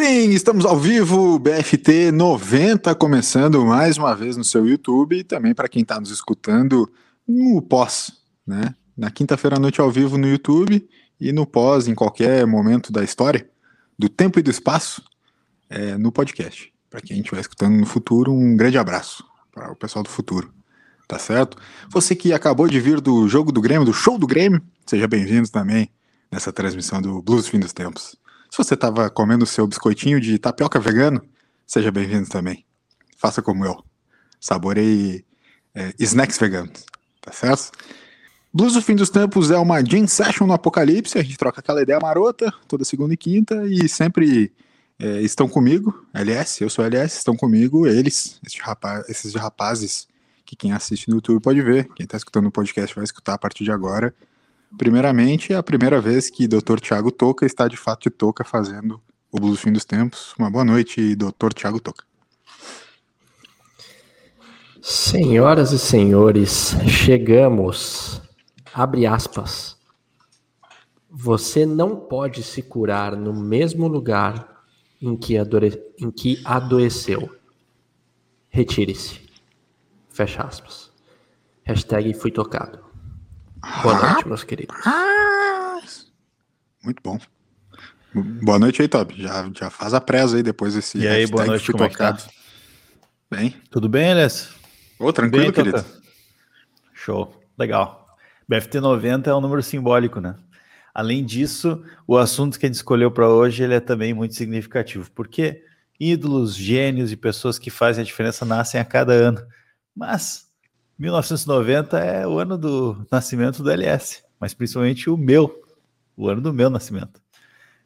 Sim, estamos ao vivo, BFT 90, começando mais uma vez no seu YouTube e também para quem está nos escutando no pós, né? Na quinta-feira à noite ao vivo no YouTube e no pós, em qualquer momento da história, do tempo e do espaço, é, no podcast. Para quem estiver escutando no futuro, um grande abraço para o pessoal do futuro, tá certo? Você que acabou de vir do jogo do Grêmio, do show do Grêmio, seja bem-vindo também nessa transmissão do Blues Fim dos Tempos. Se você estava comendo seu biscoitinho de tapioca vegano, seja bem-vindo também. Faça como eu. Saborei é, snacks veganos, tá certo? Blues do Fim dos Tempos é uma Jam Session no Apocalipse, a gente troca aquela ideia marota toda segunda e quinta e sempre é, estão comigo, LS, eu sou LS, estão comigo eles, esses, rapaz, esses rapazes que quem assiste no YouTube pode ver, quem está escutando o podcast vai escutar a partir de agora, Primeiramente, é a primeira vez que Dr. Tiago Toca está de fato de Toca fazendo o Blues Fim dos Tempos. Uma boa noite, Dr. Tiago Toca. Senhoras e senhores, chegamos. Abre aspas. Você não pode se curar no mesmo lugar em que, em que adoeceu. Retire-se. Fecha aspas. Hashtag fui tocado. Boa noite, meus queridos. Muito bom. Boa noite aí, Top. Já, já faz a presa aí depois desse. E aí, boa noite, como tocado. É tá? Bem? Tudo bem, Elias? Ô, tranquilo, bem, querido. Show. Legal. BFT 90 é um número simbólico, né? Além disso, o assunto que a gente escolheu para hoje ele é também muito significativo, porque ídolos, gênios e pessoas que fazem a diferença nascem a cada ano. Mas 1990 é o ano do nascimento do LS, mas principalmente o meu, o ano do meu nascimento.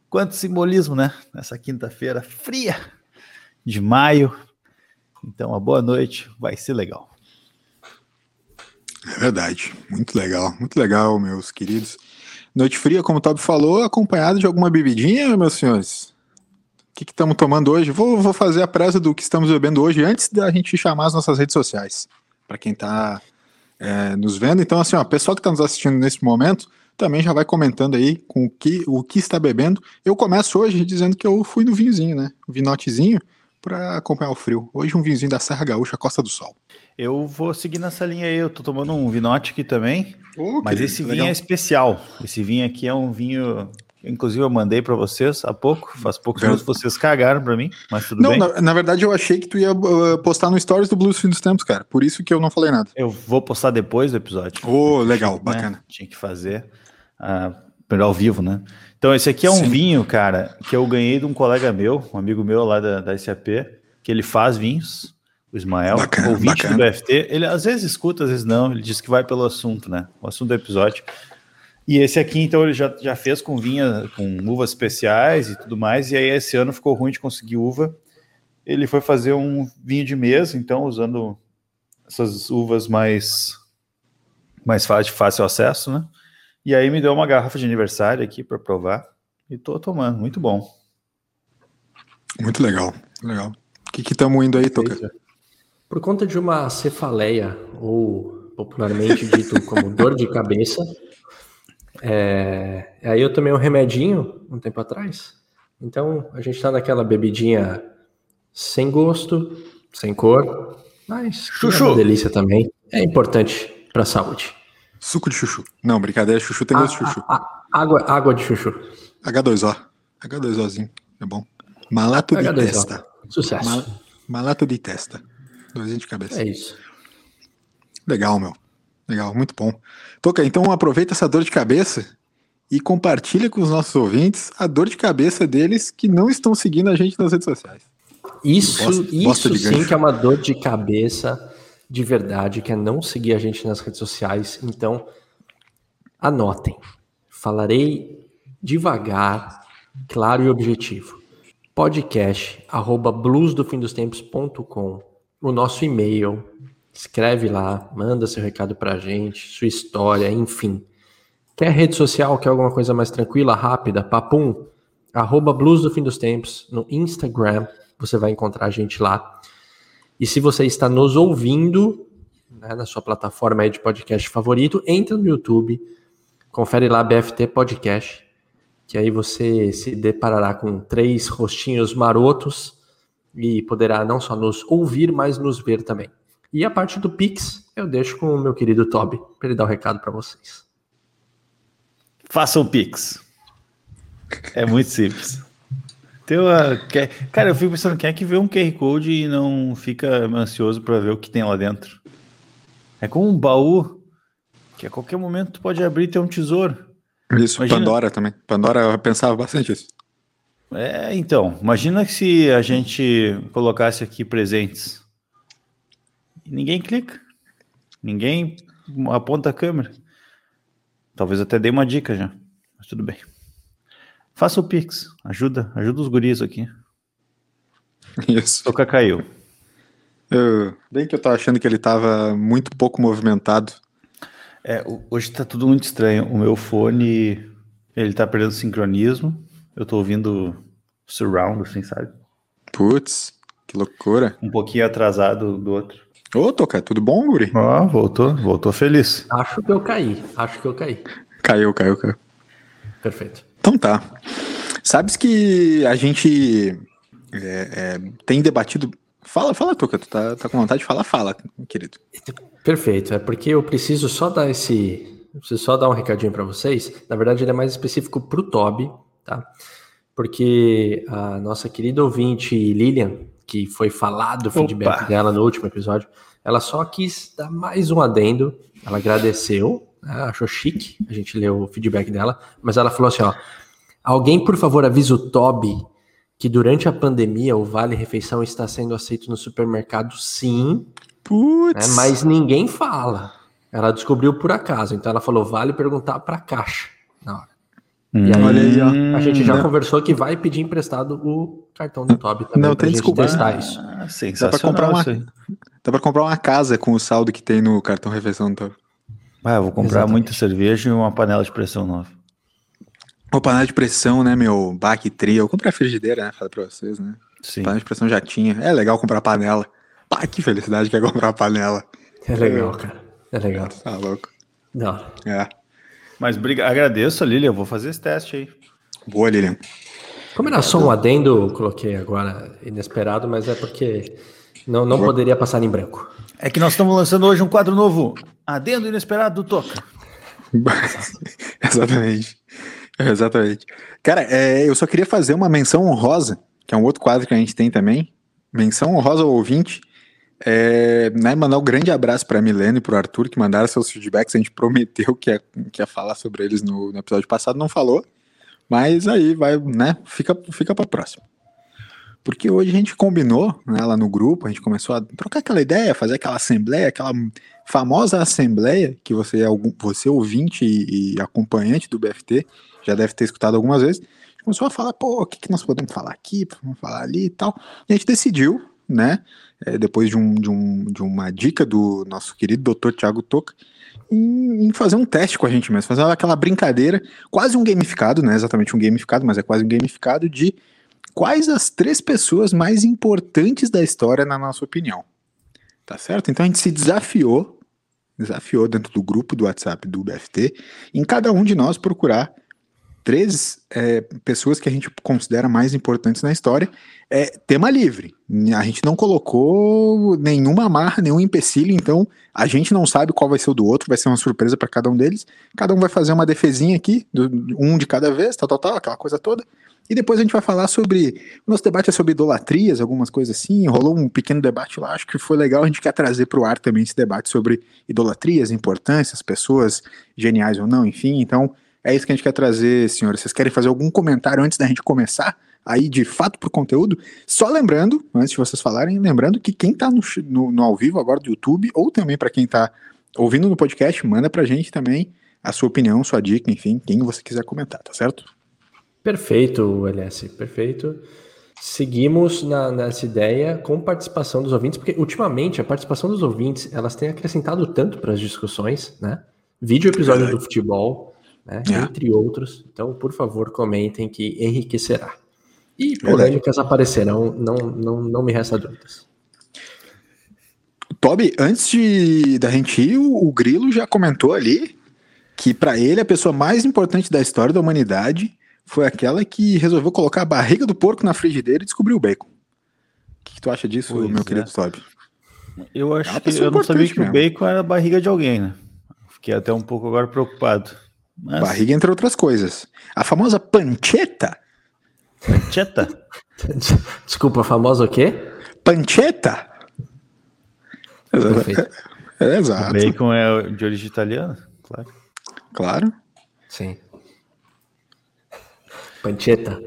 Quanto simbolismo, né? Nessa quinta-feira fria de maio. Então, uma boa noite, vai ser legal. É verdade, muito legal, muito legal, meus queridos. Noite fria, como o Toby falou, acompanhado de alguma bebidinha, meus senhores? O que estamos tomando hoje? Vou, vou fazer a presa do que estamos bebendo hoje antes da gente chamar as nossas redes sociais para quem está é, nos vendo. Então, assim, ó, pessoal que está nos assistindo nesse momento também já vai comentando aí com o que, o que está bebendo. Eu começo hoje dizendo que eu fui no vinhozinho, né? O vinotezinho para acompanhar o frio. Hoje um vinhozinho da Serra Gaúcha, Costa do Sol. Eu vou seguir nessa linha aí. Eu tô tomando um vinote aqui também. Oh, mas esse vinho legal. é especial. Esse vinho aqui é um vinho Inclusive, eu mandei para vocês há pouco, faz poucos minutos vocês cagaram para mim, mas tudo não, bem. Na, na, verdade, eu achei que tu ia uh, postar no Stories do Blues Fim dos Tempos, cara. Por isso que eu não falei nada. Eu vou postar depois do episódio. Oh, legal, tinha, bacana. Né, tinha que fazer uh, melhor ao vivo, né? Então, esse aqui é um Sim. vinho, cara, que eu ganhei de um colega meu, um amigo meu lá da, da SAP, que ele faz vinhos, o Ismael, bacana, ouvinte bacana. do BFT. Ele às vezes escuta, às vezes não. Ele diz que vai pelo assunto, né? O assunto do episódio. E esse aqui, então, ele já, já fez com vinha, com uvas especiais e tudo mais, e aí esse ano ficou ruim de conseguir uva. Ele foi fazer um vinho de mesa, então, usando essas uvas mais, mais fácil, de fácil acesso, né? E aí me deu uma garrafa de aniversário aqui para provar, e tô tomando, muito bom. Muito legal, legal. O que estamos indo aí, Toca? Por conta de uma cefaleia, ou popularmente dito como dor de cabeça, é, aí eu tomei um remedinho um tempo atrás. Então a gente tá naquela bebidinha sem gosto, sem cor, mas chuchu. é uma delícia também. É importante para a saúde. Suco de chuchu. Não, brincadeira, chuchu tem gosto de chuchu. A, a, água, água de chuchu. H2O. H2Ozinho, é bom. Malato H2O. de testa. Sucesso. Mal, malato de testa. Dois de cabeça. É isso. Legal, meu. Legal, muito bom. Toca, então aproveita essa dor de cabeça e compartilha com os nossos ouvintes a dor de cabeça deles que não estão seguindo a gente nas redes sociais. Isso, bosta, isso bosta sim que é uma dor de cabeça de verdade, que é não seguir a gente nas redes sociais. Então, anotem. Falarei devagar, claro e objetivo. Podcast arroba bluesdofindostempos.com o nosso e-mail, Escreve lá, manda seu recado pra gente, sua história, enfim. Quer rede social, quer alguma coisa mais tranquila, rápida, papum? Arroba Blues do Fim dos Tempos no Instagram, você vai encontrar a gente lá. E se você está nos ouvindo né, na sua plataforma de podcast favorito, entra no YouTube, confere lá BFT Podcast, que aí você se deparará com três rostinhos marotos e poderá não só nos ouvir, mas nos ver também. E a parte do Pix eu deixo com o meu querido Toby, para ele dar o um recado para vocês. Faça o Pix. É muito simples. Tem uma... Cara, eu fico pensando, quem é que vê um QR Code e não fica ansioso para ver o que tem lá dentro? É como um baú que a qualquer momento tu pode abrir e ter um tesouro. Isso, imagina... Pandora também. Pandora pensava bastante isso. É, então, imagina se a gente colocasse aqui presentes. Ninguém clica. Ninguém aponta a câmera. Talvez até dê uma dica já. Mas tudo bem. Faça o Pix. Ajuda, ajuda os guris aqui. Isso. Toca caiu. Eu, bem que eu tava achando que ele tava muito pouco movimentado é, hoje tá tudo muito estranho. O meu fone, ele tá perdendo sincronismo. Eu tô ouvindo surround, assim, sabe? Putz, que loucura. Um pouquinho atrasado do outro. Ô, Toca, tudo bom, Guri? Ó, voltou, voltou feliz. Acho que eu caí, acho que eu caí. Caiu, caiu, caiu. Perfeito. Então tá. Sabes que a gente é, é, tem debatido. Fala, fala, Toca, tu tá, tá com vontade de falar? Fala, querido. Perfeito, é porque eu preciso só dar esse. Preciso só dar um recadinho para vocês. Na verdade, ele é mais específico para o Toby, tá? Porque a nossa querida ouvinte Lilian, que foi falado o feedback Opa. dela no último episódio, ela só quis dar mais um adendo. Ela agradeceu, né? achou chique a gente leu o feedback dela, mas ela falou assim: ó, alguém por favor avisa o Toby que durante a pandemia o Vale Refeição está sendo aceito no supermercado, sim, Putz. Né? Mas ninguém fala. Ela descobriu por acaso. Então ela falou: vale perguntar para a caixa na hora. Hum. E aí, Olha aí ó. a gente já hum. conversou que vai pedir emprestado o cartão do Toby também não, tem desculpa. testar isso. Ah, dá para comprar uma, dá para comprar uma casa com o saldo que tem no cartão refeição do Toby. Ah, eu vou comprar Exatamente. muita cerveja e uma panela de pressão nova. Uma panela de pressão, né, meu? Baque tria. Eu comprei a frigideira, né? Falei pra vocês, né? Sim. Panela de pressão já tinha. É legal comprar panela. Pá, que felicidade que é comprar uma panela. É legal, cara. É legal. Tá louco. Não. É. Mas briga... agradeço, Lilian. Vou fazer esse teste aí. Boa, Lilian. Como era só um adendo, coloquei agora inesperado, mas é porque não, não poderia passar em branco. É que nós estamos lançando hoje um quadro novo. Adendo inesperado do Toca. Exatamente. Exatamente. Cara, é, eu só queria fazer uma menção honrosa, que é um outro quadro que a gente tem também. Menção honrosa ao ouvinte é, né, mandar um grande abraço para a Milena e para o Arthur, que mandaram seus feedbacks. A gente prometeu que ia, que ia falar sobre eles no, no episódio passado, não falou. Mas aí vai, né? Fica, fica para próxima. Porque hoje a gente combinou né, lá no grupo, a gente começou a trocar aquela ideia, fazer aquela assembleia, aquela famosa assembleia que você, é você ouvinte e, e acompanhante do BFT, já deve ter escutado algumas vezes. Começou a falar, pô, o que, que nós podemos falar aqui, vamos falar ali e tal. E a gente decidiu, né? É, depois de, um, de, um, de uma dica do nosso querido Dr. Thiago Toca, em, em, fazer um teste com a gente mesmo, fazer aquela brincadeira, quase um gamificado, não é exatamente um gamificado, mas é quase um gamificado de quais as três pessoas mais importantes da história, na nossa opinião. Tá certo? Então a gente se desafiou, desafiou dentro do grupo do WhatsApp do BFT, em cada um de nós procurar três é, pessoas que a gente considera mais importantes na história. É tema livre. A gente não colocou nenhuma amarra, nenhum empecilho, então a gente não sabe qual vai ser o do outro, vai ser uma surpresa para cada um deles. Cada um vai fazer uma defesinha aqui, um de cada vez, tal, tal, tal, aquela coisa toda. E depois a gente vai falar sobre. O nosso debate é sobre idolatrias, algumas coisas assim. Rolou um pequeno debate lá, acho que foi legal. A gente quer trazer para o ar também esse debate sobre idolatrias, importâncias, pessoas geniais ou não, enfim. Então, é isso que a gente quer trazer, senhores. Vocês querem fazer algum comentário antes da gente começar? Aí, de fato, pro conteúdo. Só lembrando, antes de vocês falarem, lembrando que quem tá no, no, no ao vivo agora do YouTube, ou também para quem tá ouvindo no podcast, manda pra gente também a sua opinião, sua dica, enfim, quem você quiser comentar, tá certo? Perfeito, LS, perfeito. Seguimos na, nessa ideia com participação dos ouvintes, porque ultimamente a participação dos ouvintes elas têm acrescentado tanto para as discussões, né? Vídeo episódio do futebol, né? É. entre outros. Então, por favor, comentem que enriquecerá. E polêmicas aparecerão, não, não, não me resta dúvidas. Toby, antes de, da gente ir, o, o Grilo já comentou ali que para ele a pessoa mais importante da história da humanidade foi aquela que resolveu colocar a barriga do porco na frigideira e descobriu o bacon. O que, que tu acha disso, pois meu é. querido Toby? Eu acho é que eu não sabia que mesmo. o bacon era a barriga de alguém, né? Fiquei até um pouco agora preocupado. Mas... Barriga, entre outras coisas. A famosa pancheta. Pancheta? Desculpa, a famosa o quê? Pancheta. Perfeito. É, exato. O bacon é de origem italiana, claro. Claro. Sim. Pancheta.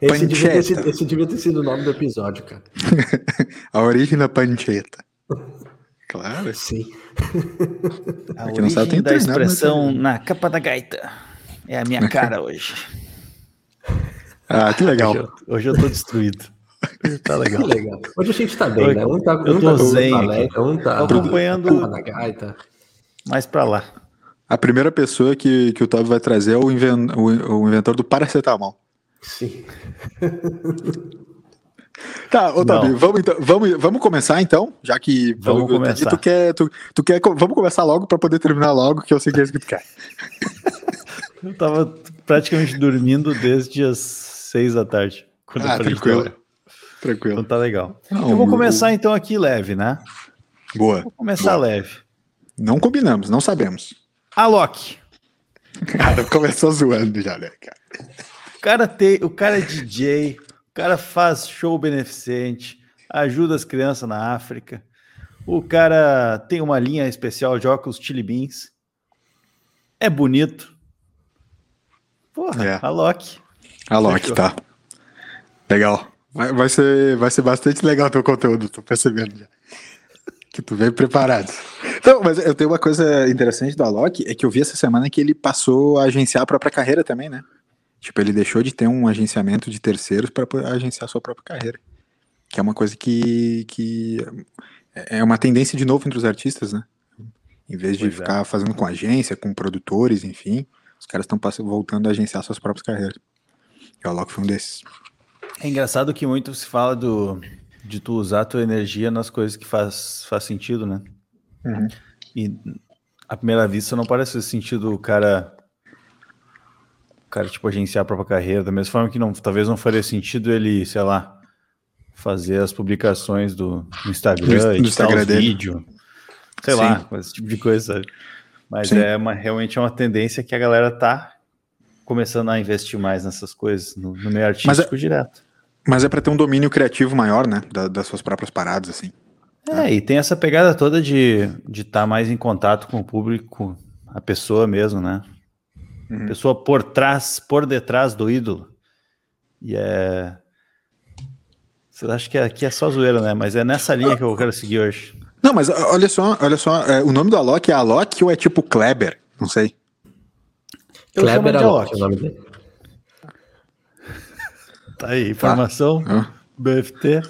Esse devia, ter sido, esse devia ter sido o nome do episódio, cara. a origem da pancheta. Claro. Sim. A Aqui origem sabe, da expressão na capa da gaita. É a minha cara hoje. Ah, que legal. Hoje eu, hoje eu tô destruído. Tá legal. legal. Hoje a gente tá bem, né? Um tá, eu um tô tá zen balé, um tá acompanhando na gaita. mais pra lá. A primeira pessoa que, que o Toby vai trazer é o, inven, o, o inventor do paracetamol. Sim. Tá, ô Toby, vamos, então, vamos, vamos começar então, já que vamos começar. tu quer, tu, tu quer, vamos começar logo para poder terminar logo, que eu sei que é isso que tu quer. eu tava praticamente dormindo desde as seis da tarde. ah, tranquilo. Tranquilo. Então tá legal. Não, eu vou começar então aqui leve, né? Boa. Vou começar Boa. leve. Não combinamos, não sabemos. Alok. Cara, começou zoando já, né, cara? O cara, tem, o cara é DJ, cara faz show beneficente, ajuda as crianças na África. O cara tem uma linha especial de óculos Chili Beans. É bonito. Porra, é. Alok. Alok, tá. Legal. Vai, vai, ser, vai ser bastante legal o teu conteúdo, tô percebendo já. Que tu veio preparado. Então, mas eu tenho uma coisa interessante do Alok, é que eu vi essa semana que ele passou a agenciar a própria carreira também, né? Tipo, ele deixou de ter um agenciamento de terceiros para agenciar a sua própria carreira. Que é uma coisa que, que é uma tendência de novo entre os artistas, né? Em vez de pois é. ficar é. fazendo com agência, com produtores, enfim, os caras estão voltando a agenciar suas próprias carreiras. E o Alok foi um desses. É engraçado que muito se fala do, de tu usar a tua energia nas coisas que faz, faz sentido, né? Uhum. E à primeira vista não parece sentido o cara cara, tipo, agenciar a própria carreira, da mesma forma que não, talvez não faria sentido ele, sei lá, fazer as publicações do, do Instagram, do Instagram os vídeos, sei Sim. lá, esse tipo de coisa, sabe? Mas Sim. é uma, realmente é uma tendência que a galera tá começando a investir mais nessas coisas, no, no meio artístico mas é, direto. Mas é para ter um domínio criativo maior, né, da, das suas próprias paradas, assim. É, e tem essa pegada toda de estar de tá mais em contato com o público, a pessoa mesmo, né? Uhum. Pessoa por trás, por detrás do ídolo. E é. Você acha que aqui é só zoeira, né? Mas é nessa linha que eu quero seguir hoje. Não, mas olha só, olha só, é, o nome do Alok é Alok ou é tipo Kleber? Não sei. Eu Kleber Alok, é o nome dele. Tá aí, informação. Ah. BFT.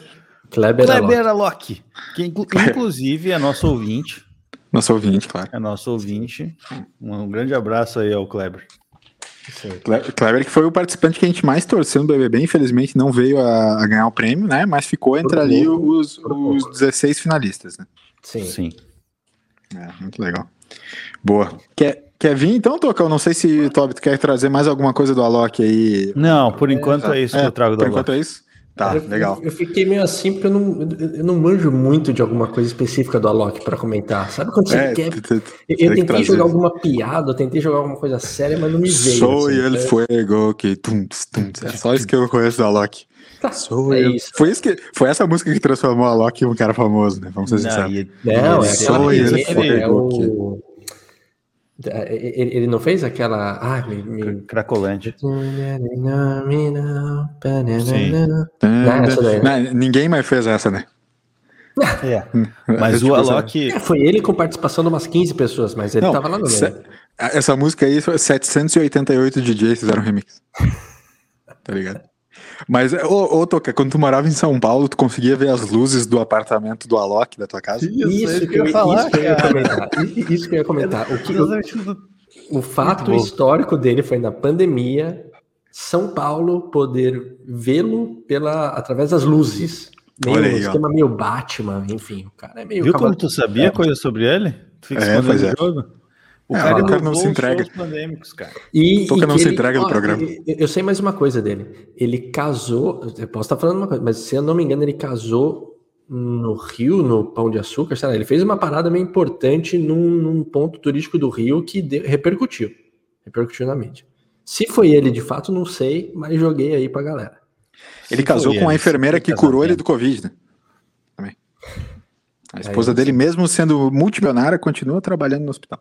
Kleber, Kleber Alok. Que inclusive é nosso ouvinte. Nosso ouvinte, claro. É nosso ouvinte. Um grande abraço aí ao Kleber. Kleber, que foi o participante que a gente mais torceu no BBB, infelizmente não veio a, a ganhar o prêmio, né? Mas ficou entre ali os, os 16 finalistas, né? Sim. Sim. É, muito legal. Boa. Quer, quer vir então, Toca? Eu não sei se, Tobi, tu quer trazer mais alguma coisa do Alok aí. Não, por enquanto é, é isso que eu trago do Por enquanto é isso? Tá, eu, legal. Eu fiquei meio assim porque eu não, eu não manjo muito de alguma coisa específica do Alok para comentar. Sabe quando você é, quer? Tu, tu, tu, eu tentei que jogar alguma piada, eu tentei jogar alguma coisa séria, mas não me veio. Sou assim, ele né? fuego, que tum, tum, é só isso que eu conheço do Alok. Tá, Sou é isso. Foi, isso que, foi essa música que transformou o Alok em um cara famoso, né? Vamos ser sinceros. Não, é Sou ele fuego. É, ele, ele, não fez aquela. Ah, me, me... Cracolante. Não, ninguém mais fez essa, né? É. Mas o Alok. É, foi ele com participação de umas 15 pessoas, mas ele não, tava lá no meio. Essa música aí, 788 DJs fizeram remix. tá ligado? Mas, ô, ô Toca, quando tu morava em São Paulo, tu conseguia ver as luzes do apartamento do Alok da tua casa? Isso, isso que eu ia falar. Isso que eu ia comentar. Isso que eu ia comentar. O, que, o, o fato histórico dele foi na pandemia, São Paulo poder vê-lo pela através das luzes. Meio, Olha aí, um esquema meio Batman, enfim, o cara é meio. Viu como tu sabia é. coisa sobre ele? Tu fica é, pois é. jogo? O é, cara, o cara não se entrega. Pandêmicos, cara. E, Toca não se ele, entrega ó, do programa. Eu sei mais uma coisa dele. Ele casou, eu posso estar falando uma coisa, mas se eu não me engano, ele casou no Rio, no Pão de Açúcar, sei lá, ele fez uma parada meio importante num, num ponto turístico do Rio que de, repercutiu. Repercutiu na mídia. Se foi ele de fato, não sei, mas joguei aí pra galera. Ele Se casou com a enfermeira que curou ele do Covid, né? Também. A esposa dele, mesmo sendo multimilionária, continua trabalhando no hospital.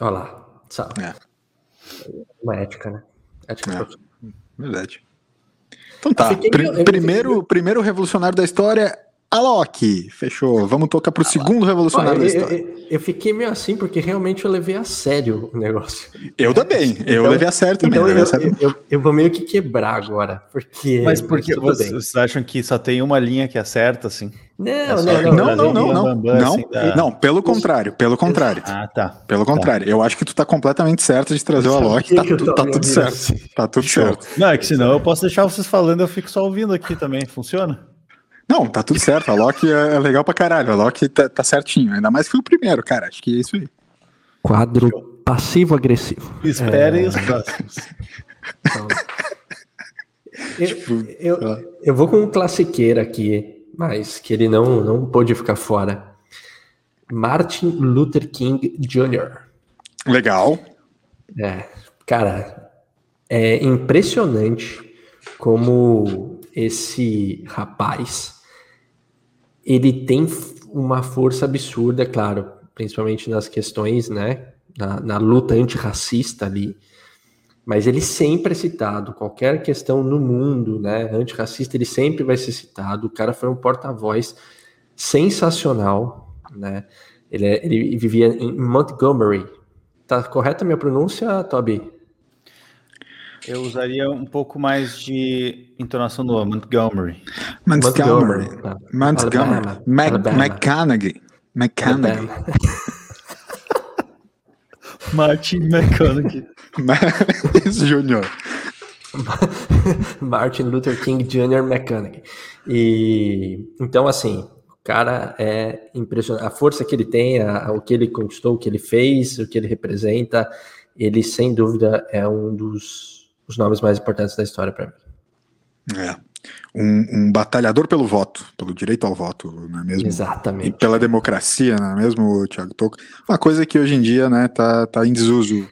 Olha lá, sabe? É. Uma ética, né? Ética é. Verdade. Então tá. Pr primeiro, primeiro revolucionário da história Alok, fechou. Vamos tocar pro segundo revolucionário da história. Eu, eu, eu, fiquei meio assim porque realmente eu levei a sério o negócio. Eu também, eu então, levei a sério também. Então eu, sério. Eu, eu, vou meio que quebrar agora, porque. Mas porque vocês, vocês acham que só tem uma linha que acerta, assim? Não, é não, não, não, não, não, não, não, assim, não, pelo contrário, pelo contrário. Ah, tá. Pelo tá. contrário, eu acho que tu tá completamente certo de trazer o Alok, tá, tu, tá tudo certo. Assim. Tá tudo certo. Não, é que senão eu posso deixar vocês falando, eu fico só ouvindo aqui também, funciona? Não, tá tudo certo. A Loki é, é legal pra caralho. A Loki tá, tá certinho. Ainda mais que foi o primeiro, cara. Acho que é isso aí. Quadro passivo-agressivo. Esperem é... os próximos. Então, eu, tipo, eu, eu, vou com um classiqueiro aqui, mas que ele não, não pôde ficar fora. Martin Luther King Jr. Legal. É, cara, é impressionante como esse rapaz ele tem uma força absurda, é claro, principalmente nas questões, né, na, na luta antirracista ali, mas ele sempre é citado, qualquer questão no mundo, né, antirracista, ele sempre vai ser citado, o cara foi um porta-voz sensacional, né, ele, é, ele vivia em Montgomery, tá correta a minha pronúncia, Toby? Eu usaria um pouco mais de entonação do Montgomery. Montgomery. Montgomery. McConaughey. McConaughey. Martin McConaughey. Júnior. Martin Luther King Jr. McConaughey. E então assim, o cara é impressionante. A força que ele tem, a, o que ele conquistou, o que ele fez, o que ele representa, ele sem dúvida é um dos os nomes mais importantes da história para mim. É. Um, um, batalhador pelo voto, pelo direito ao voto, não é mesmo? Exatamente. E pela democracia, não é mesmo, Thiago Toco? Uma coisa que hoje em dia, né, tá, tá em desuso.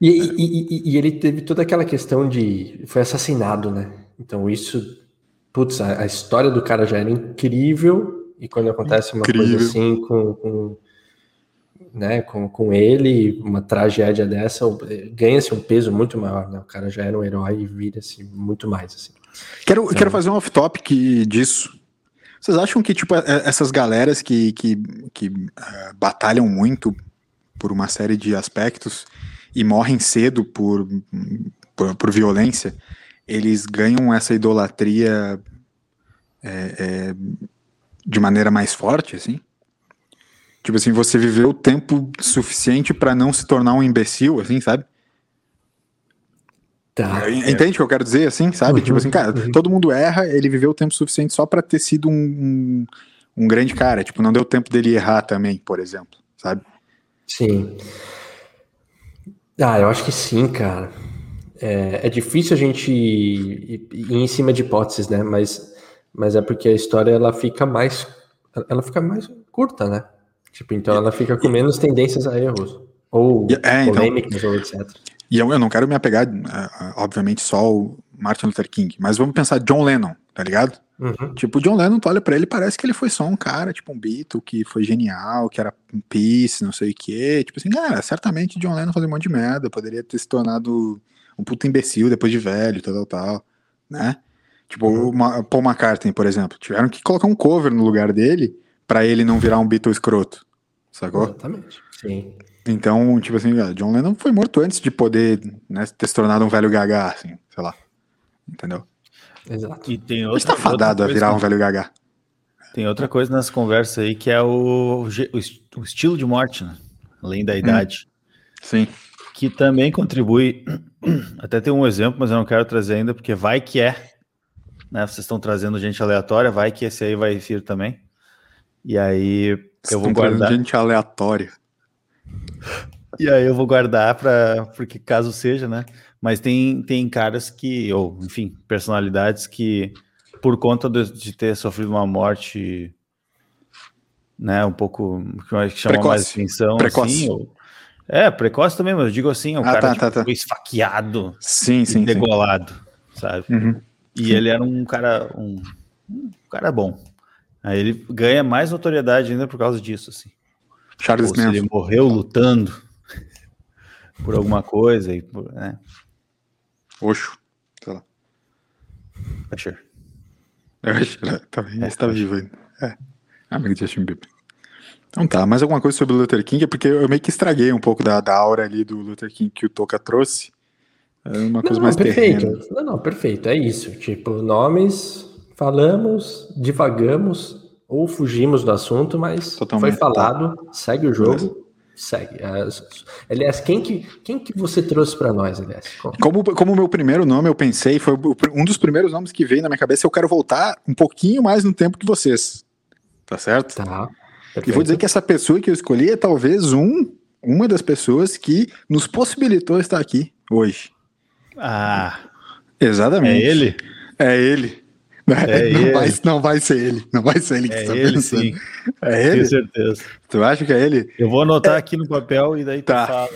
E, e, e, e ele teve toda aquela questão de. Foi assassinado, né? Então isso. Putz, a, a história do cara já era incrível, e quando acontece uma incrível. coisa assim com, com né, com, com ele, uma tragédia dessa, ganha-se um peso muito maior, né? O cara já era um herói e vira-se muito mais, assim. Quero, então, quero fazer um off-topic disso. Vocês acham que, tipo, é, essas galeras que, que, que uh, batalham muito por uma série de aspectos e morrem cedo por, por, por violência, eles ganham essa idolatria é, é, de maneira mais forte, assim? Tipo assim, você viveu tempo suficiente para não se tornar um imbecil, assim, sabe? Tá. Entende o que eu quero dizer, assim, sabe? Uhum, tipo assim, cara, uhum. todo mundo erra, ele viveu o tempo suficiente só para ter sido um, um, um, grande cara. Tipo, não deu tempo dele errar também, por exemplo, sabe? Sim. Ah, eu acho que sim, cara. É, é difícil a gente ir, ir em cima de hipóteses, né? Mas, mas é porque a história ela fica mais, ela fica mais curta, né? Tipo, então ela fica com menos tendências a erros. Ou é, então. polêmicas, então, ou etc. E eu, eu não quero me apegar, uh, obviamente, só ao Martin Luther King, mas vamos pensar John Lennon, tá ligado? Uhum. Tipo, John Lennon, tu olha pra ele, parece que ele foi só um cara, tipo, um Beatle, que foi genial, que era um peace, não sei o quê. Tipo assim, cara, certamente John Lennon fazia um monte de merda, poderia ter se tornado um puto imbecil depois de velho, tal, tal, tal, né? Tipo, uhum. o Paul McCartney, por exemplo, tiveram que colocar um cover no lugar dele para ele não virar um Beatle escroto. Sacou? Exatamente. Sim. Então, tipo assim, John Lennon foi morto antes de poder né, ter se tornado um velho gaga, assim, sei lá. Entendeu? Exato. E tem outra, está fadado a virar um velho gaga. Tem outra coisa nessa conversa aí que é o, o, o estilo de morte, né? Além da hum. idade. Hum. Sim. Que também contribui. Até tem um exemplo, mas eu não quero trazer ainda, porque vai que é. Né? Vocês estão trazendo gente aleatória, vai que esse aí vai vir também. E aí eu vou guardar. gente aleatória. E aí eu vou guardar para porque caso seja, né? Mas tem, tem caras que, ou enfim, personalidades que, por conta de, de ter sofrido uma morte, né, um pouco que chama precoce. mais atenção, precoce. Assim, ou, é, precoce também, mas eu digo assim, o ah, cara tá, tipo, tá, tá. foi esfaqueado, sim, sim, degolado, sim. sabe? Uhum. E ele era um cara, um, um cara bom. Aí ele ganha mais notoriedade ainda por causa disso, assim. Charles Manson. Ele morreu lutando por alguma coisa e por, né? Oxo, sei lá. Usher. É Usher, né? tá, é, tá vivo ainda. É, amigo de Justin Bieber. Então tá, mais alguma coisa sobre o Luther King? É porque eu meio que estraguei um pouco da, da aura ali do Luther King que o Toca trouxe. É uma não, coisa mais perfeito. Terrena. Não, não, perfeito, é isso. Tipo, nomes, falamos, divagamos ou fugimos do assunto, mas Totalmente. foi falado, segue o jogo segue. É, aliás, quem que, quem que você trouxe para nós, aliás? Como, como meu primeiro nome, eu pensei, foi um dos primeiros nomes que veio na minha cabeça. Eu quero voltar um pouquinho mais no tempo que vocês. Tá certo? Tá. Perfeito. E vou dizer que essa pessoa que eu escolhi é talvez um, uma das pessoas que nos possibilitou estar aqui hoje. Ah. Exatamente. É ele? É ele. É não, vai, não vai ser ele. Não vai ser ele que é está ele, pensando. Sim. É ele? Tenho certeza. Tu acha que é ele? Eu vou anotar é. aqui no papel e daí tá. fala.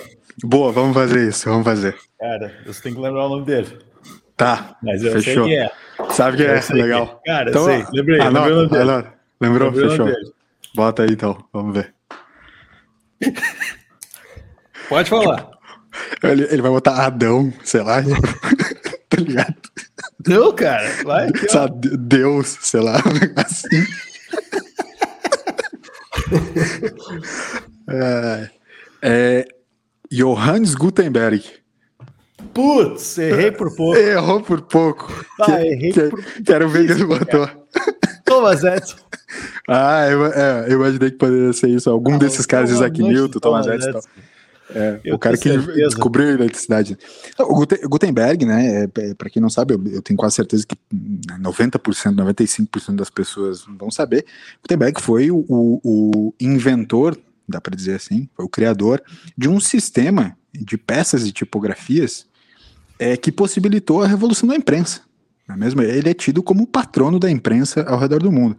Boa, vamos fazer isso, vamos fazer. Cara, você tem que lembrar o nome dele. Tá. Mas eu Fechou. sei quem é. Sabe quem é? Legal. Que é. Cara, então, sei. Lembrei. Anota, lembrei o nome dele. Lembrou? Lembrei Fechou. Bota aí então, vamos ver. Pode falar. Ele, ele vai botar Adão, sei lá. tá ligado? Não, cara, vai. Sabe, Deus, sei lá, assim. é, é, Johannes Gutenberg. Putz, errei por pouco. Errou por pouco. Ah, que, errei que, por Quero ver que ele botou. Thomas Edison. Ah, eu, é, eu imaginei que poderia ser isso. Algum ah, desses caras, Isaac Newton, Thomas, Thomas Edison. É, o cara que certeza. descobriu a eletricidade. O Gutenberg, né, é, é para quem não sabe, eu, eu, tenho quase certeza que 90%, 95% das pessoas vão saber. Gutenberg foi o, o, inventor, dá para dizer assim, foi o criador de um sistema de peças e tipografias é, que possibilitou a revolução da imprensa. É mesmo? Ele é tido como o patrono da imprensa ao redor do mundo.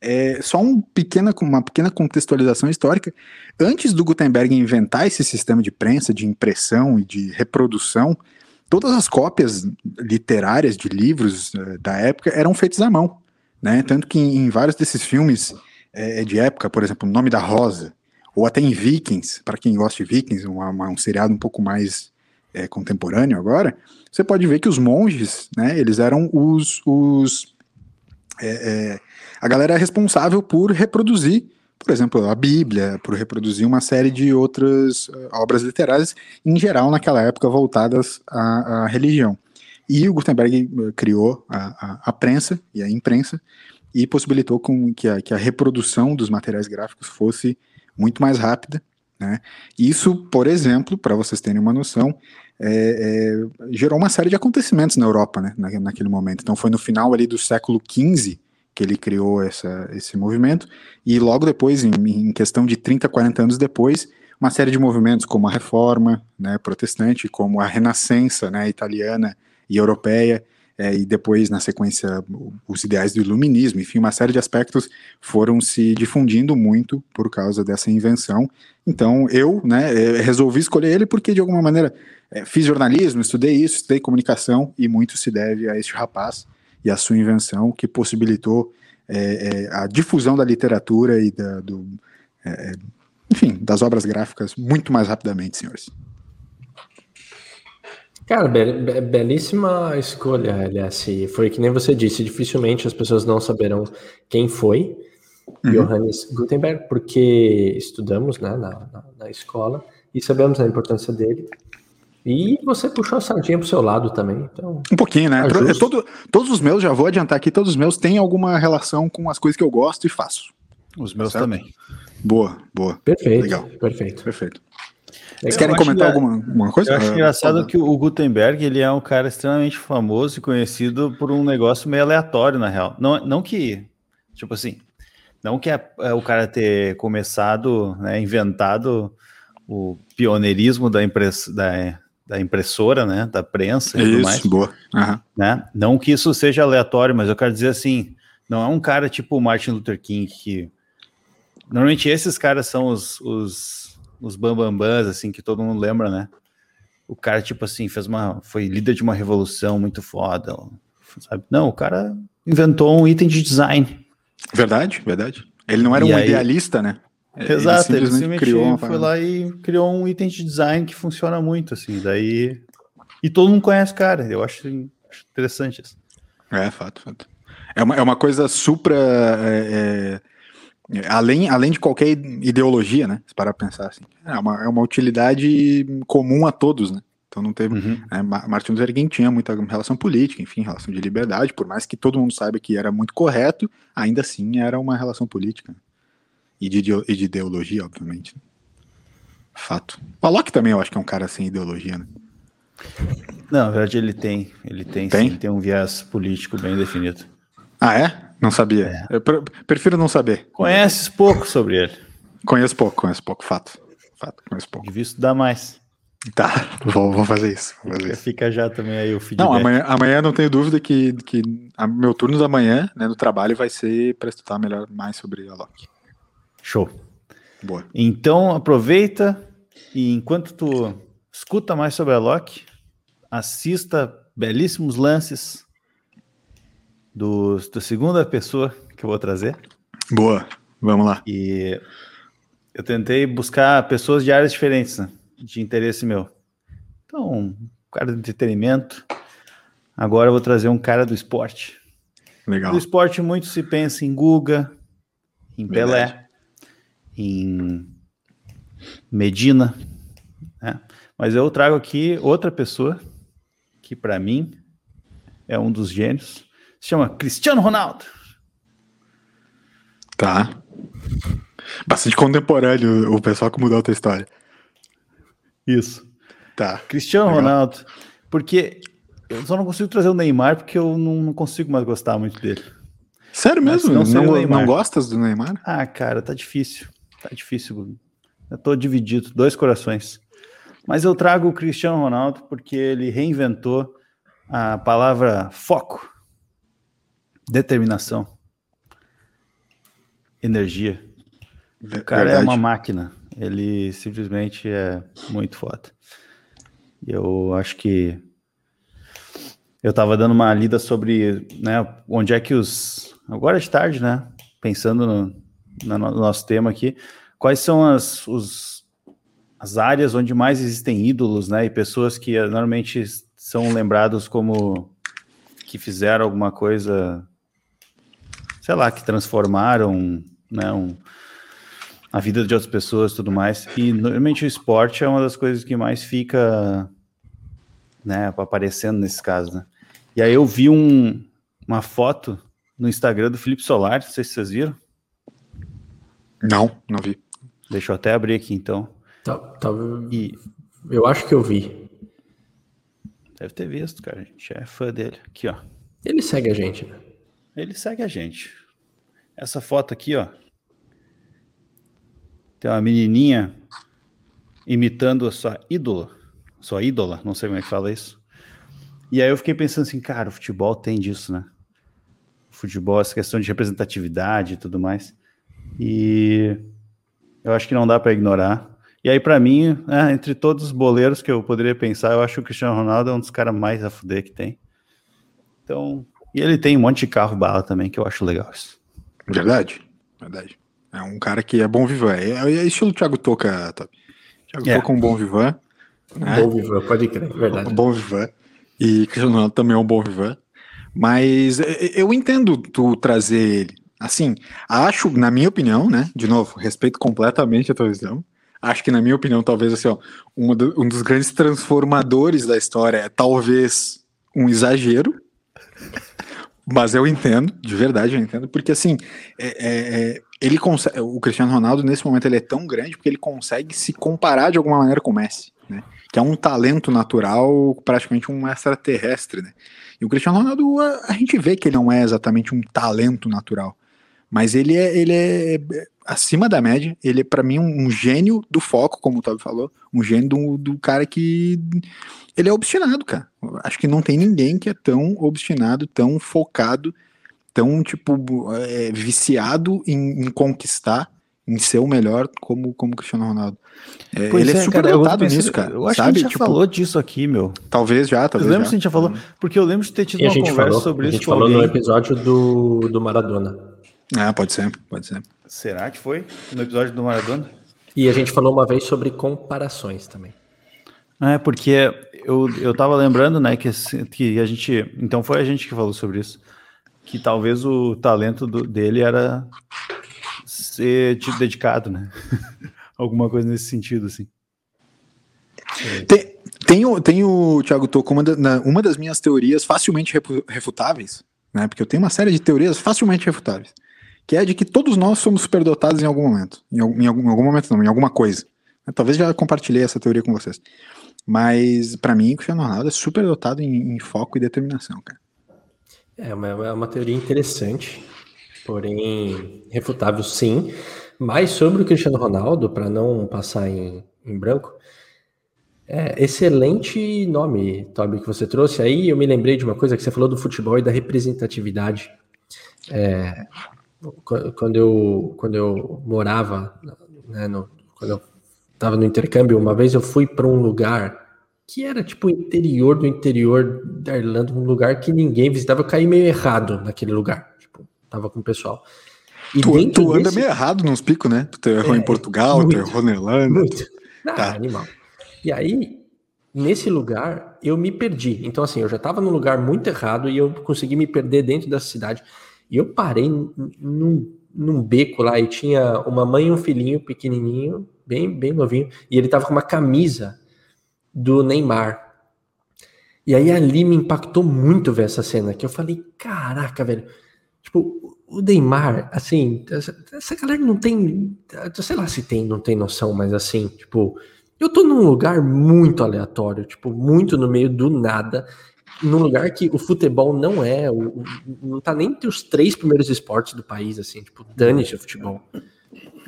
É, só um pequena, uma pequena contextualização histórica. Antes do Gutenberg inventar esse sistema de prensa, de impressão e de reprodução, todas as cópias literárias de livros uh, da época eram feitas à mão. Né? Tanto que em, em vários desses filmes é, de época, por exemplo, O Nome da Rosa, ou até em Vikings, para quem gosta de Vikings, um, um seriado um pouco mais é, contemporâneo agora, você pode ver que os monges, né, eles eram os, os é, é, a galera é responsável por reproduzir, por exemplo, a Bíblia, por reproduzir uma série de outras uh, obras literárias, em geral naquela época voltadas à, à religião. E o Gutenberg uh, criou a, a, a, prensa e a imprensa e possibilitou com que, a, que a reprodução dos materiais gráficos fosse muito mais rápida. Né? Isso, por exemplo, para vocês terem uma noção, é, é, gerou uma série de acontecimentos na Europa né, na, naquele momento. Então foi no final ali do século XV que ele criou essa, esse movimento, e logo depois, em, em, questão de 30, 40 anos depois, uma série de movimentos como a Reforma né, protestante, como a Renascença né, italiana e europeia, é, e depois, na sequência, os ideais do iluminismo, enfim, uma série de aspectos foram se difundindo muito por causa dessa invenção. Então, eu né, é, resolvi escolher ele porque, de alguma maneira, é, fiz jornalismo, estudei isso, estudei comunicação, e muito se deve a este rapaz, e a sua invenção que possibilitou é, é, a difusão da literatura e da, do, é, enfim, das obras gráficas muito mais rapidamente, senhores. Cara, be belíssima escolha, aliás. Foi que nem você disse, dificilmente as pessoas não saberão quem foi uhum. Johannes Gutenberg, porque estudamos né, na, na, na escola e sabemos a importância dele. E você puxou a sardinha pro seu lado também. Então, um pouquinho, né? É todo, todos os meus, já vou adiantar aqui, todos os meus têm alguma relação com as coisas que eu gosto e faço. Os meus certo? também. Boa, boa. Perfeito. Legal. Perfeito. Perfeito. Vocês querem comentar alguma, alguma coisa? Eu acho engraçado que o Gutenberg ele é um cara extremamente famoso e conhecido por um negócio meio aleatório, na real. Não, não que, tipo assim, não que é, é o cara ter começado, né, inventado o pioneirismo da, impress, da, da impressora, né, da prensa e isso, tudo mais. boa. Uhum. Né? Não que isso seja aleatório, mas eu quero dizer assim, não é um cara tipo o Martin Luther King que normalmente esses caras são os, os, os bambambãs, assim, que todo mundo lembra, né? O cara, tipo assim, fez uma. Foi líder de uma revolução muito foda. Sabe? Não, o cara inventou um item de design. Verdade, verdade. Ele não era e um aí... idealista, né? Exato, ele simplesmente, ele criou foi lá e criou um item de design que funciona muito, assim, daí... E todo mundo conhece o cara, eu acho, interessante isso. É, fato, fato. É uma, é uma coisa supra... É, é, além, além de qualquer ideologia, né? Se parar pra pensar assim. É uma, é uma utilidade comum a todos, né? Então não teve. Uhum. É, Martin Luther King tinha muita relação política, enfim, relação de liberdade, por mais que todo mundo saiba que era muito correto, ainda assim era uma relação política. E de, e de ideologia, obviamente. Fato. O Alok também eu acho que é um cara sem ideologia, né? Não, na verdade ele tem. Ele tem, tem? Sim, tem um viés político bem definido. Ah, é? Não sabia. É. Eu prefiro não saber. Conheces pouco sobre ele. Conheço pouco, conheço pouco, fato. Fato, conheço pouco. Devia estudar mais. Tá, vou, vou fazer isso. Vou fazer isso. Fica já também aí o feedback. Não, amanhã, amanhã não tenho dúvida que, que a, meu turno da manhã, né, no trabalho, vai ser para estudar melhor mais sobre a Loki. Show. Boa. Então aproveita e enquanto tu escuta mais sobre a Loki, assista belíssimos lances do, da segunda pessoa que eu vou trazer. Boa, vamos lá. E eu tentei buscar pessoas de áreas diferentes, né, de interesse meu. Então, um cara do entretenimento. Agora eu vou trazer um cara do esporte. Legal. Do esporte muito se pensa em Guga, em Verdade. Pelé em Medina, né? mas eu trago aqui outra pessoa que para mim é um dos gênios, chama Cristiano Ronaldo. Tá. Bastante contemporâneo o pessoal que mudou a tua história. Isso. Tá. Cristiano Legal. Ronaldo, porque eu só não consigo trazer o Neymar porque eu não, não consigo mais gostar muito dele. Sério mesmo? Não, não, não gostas do Neymar? Ah, cara, tá difícil. Tá difícil. Eu tô dividido, dois corações. Mas eu trago o Cristiano Ronaldo porque ele reinventou a palavra foco, determinação, energia. O cara Verdade. é uma máquina. Ele simplesmente é muito foda. Eu acho que eu estava dando uma lida sobre né, onde é que os. Agora é de tarde, né? Pensando no, no nosso tema aqui, quais são as, os, as áreas onde mais existem ídolos, né? E pessoas que normalmente são lembrados como que fizeram alguma coisa, sei lá, que transformaram, né? Um, a vida de outras pessoas tudo mais. E normalmente o esporte é uma das coisas que mais fica né, aparecendo nesse caso, né? E aí eu vi um, uma foto no Instagram do Felipe Solar, não sei se vocês viram. Não, não vi. Deixa eu até abrir aqui então. Tá, tá, e... Eu acho que eu vi. Deve ter visto, cara. A gente é fã dele. Aqui, ó. Ele segue a gente, né? Ele segue a gente. Essa foto aqui, ó. Tem uma menininha imitando a sua ídola. Sua ídola, não sei como é que fala isso. E aí eu fiquei pensando assim, cara, o futebol tem disso, né? O futebol, essa questão de representatividade e tudo mais. E eu acho que não dá para ignorar. E aí, para mim, é, entre todos os boleiros que eu poderia pensar, eu acho que o Cristiano Ronaldo é um dos caras mais a fuder que tem. Então, e ele tem um monte de carro bala também, que eu acho legal isso. Verdade, verdade. É um cara que é bom vivan. É, é estilo Thiago Toca, Top. Thiago é. Toca é um bom vivan. Né? Bom vivan, pode crer, verdade. Um bom vivan. E Cristiano Ronaldo também é um bom vivan. Mas eu entendo tu trazer ele Assim, acho, na minha opinião, né? De novo, respeito completamente a tua visão. Acho que, na minha opinião, talvez assim, ó, um, do, um dos grandes transformadores da história é talvez um exagero. Mas eu entendo, de verdade eu entendo, porque assim, é, é, é, ele consegue, o Cristiano Ronaldo nesse momento ele é tão grande porque ele consegue se comparar de alguma maneira com o Messi, né? Que é um talento natural, praticamente um extraterrestre, né? E o Cristiano Ronaldo, a, a gente vê que ele não é exatamente um talento natural Mas ele é, ele é acima da média. Ele é, para mim, um, um, gênio do foco, como o Tavi falou. Um gênio do, do cara que. Ele é obstinado, cara. Acho que não tem ninguém que é tão obstinado, tão focado, tão, tipo, é, viciado em, em conquistar em ser o melhor como como Cristiano Ronaldo. É, ele é, é super cara, dotado nisso, cara. Eu acho sabe? que a gente já tipo, falou disso aqui, meu. Talvez já, talvez. Eu lembro já. se a gente já falou, uhum. porque eu lembro de ter tido uma conversa falou, sobre isso. A gente falou alguém. no episódio do, do Maradona. Ah, pode ser, pode ser. Será que foi no episódio do Maradona? E a gente falou uma vez sobre comparações também. É, porque eu, eu tava lembrando, né, que, que a gente. Então foi a gente que falou sobre isso. Que talvez o talento do, dele era ser tipo, dedicado, né? Alguma coisa nesse sentido, assim. Tem, tem, o, tem o Thiago Toco, uma, da, uma das minhas teorias facilmente refutáveis, né? Porque eu tenho uma série de teorias facilmente refutáveis, que é de que todos nós somos superdotados em algum momento. Em, em, algum, em algum, momento não, em alguma coisa. Talvez já compartilhei essa teoria com vocês. Mas, para mim, o Cristiano Ronaldo é superdotado em, em foco e determinação, cara. É uma, é uma teoria interessante porém refutável sim. Mas sobre o Cristiano Ronaldo, para não passar em, em branco, é, excelente nome, Toby, que você trouxe aí. Eu me lembrei de uma coisa que você falou do futebol e da representatividade. É, quando, eu, quando eu morava, né, no, quando eu estava no intercâmbio, uma vez eu fui para um lugar que era tipo interior do interior da Irlanda, um lugar que ninguém visitava. Eu caí meio errado naquele lugar tava com o pessoal. E tu, tu anda desse... meio errado nos picos, né? Tu errou é, em Portugal, muito, tu errou na Irlanda. Muito. Ah, tá. animal. E aí, nesse lugar, eu me perdi. Então, assim, eu já tava num lugar muito errado e eu consegui me perder dentro da cidade. E eu parei num, num beco lá e tinha uma mãe e um filhinho pequenininho, bem, bem novinho, e ele tava com uma camisa do Neymar. E aí ali me impactou muito ver essa cena, que eu falei, caraca, velho, Tipo, o Neymar, assim, essa, essa galera não tem, sei lá se tem, não tem noção, mas assim, tipo, eu tô num lugar muito aleatório, tipo, muito no meio do nada, num lugar que o futebol não é, o, não tá nem entre os três primeiros esportes do país, assim, tipo, dane-se o futebol.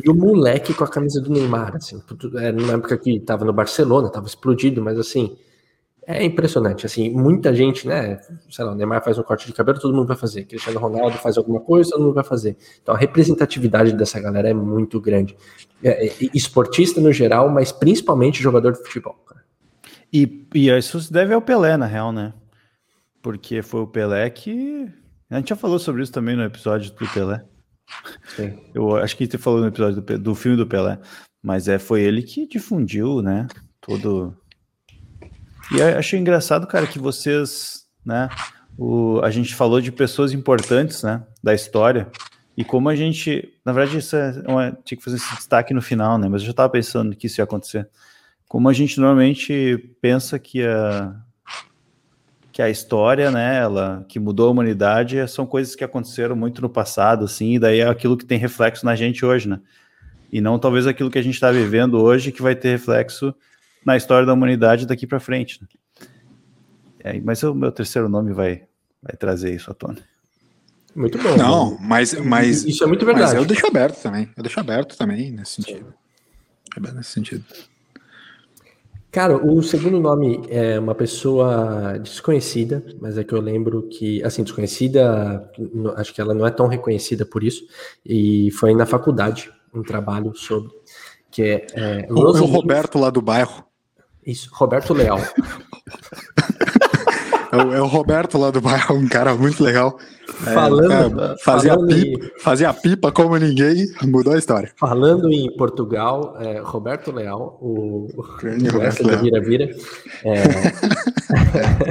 E o moleque com a camisa do Neymar, assim, era numa época que tava no Barcelona, tava explodido, mas assim, é impressionante, assim, muita gente, né, sei lá, o Neymar faz um corte de cabelo, todo mundo vai fazer, Cristiano Ronaldo faz alguma coisa, todo mundo vai fazer. Então a representatividade dessa galera é muito grande. É, é, esportista no geral, mas principalmente jogador de futebol. E, e isso se deve ao Pelé, na real, né? Porque foi o Pelé que... A gente já falou sobre isso também no episódio do Pelé. Sim. Eu acho que gente falou no episódio do, do filme do Pelé, mas é, foi ele que difundiu, né, todo e eu achei engraçado, cara, que vocês, né? O, a gente falou de pessoas importantes, né? Da história. E como a gente. Na verdade, isso é uma, tinha que fazer esse destaque no final, né? Mas eu já estava pensando que isso ia acontecer. Como a gente normalmente pensa que a, que a história, né, ela, que mudou a humanidade, são coisas que aconteceram muito no passado, assim, e daí é aquilo que tem reflexo na gente hoje, né? E não talvez aquilo que a gente está vivendo hoje que vai ter reflexo na história da humanidade daqui para frente. Né? É, mas o meu terceiro nome vai, vai trazer isso à tona. Muito bom. Não, mas, mas isso é muito verdade. Mas eu deixo aberto também. Eu deixo aberto também nesse sentido. É nesse sentido. Cara, o segundo nome é uma pessoa desconhecida, mas é que eu lembro que, assim, desconhecida, acho que ela não é tão reconhecida por isso, e foi na faculdade um trabalho sobre, que é... é o, o Roberto lá do bairro. Isso, Roberto Leal. é, o, é, o, Roberto lá do bairro, um cara muito legal. É, falando, é, fazia, falando pipa, em... fazia pipa como ninguém, mudou a história. Falando em Portugal, é, Roberto Leal, o, o Roberto da Vira Vira. É,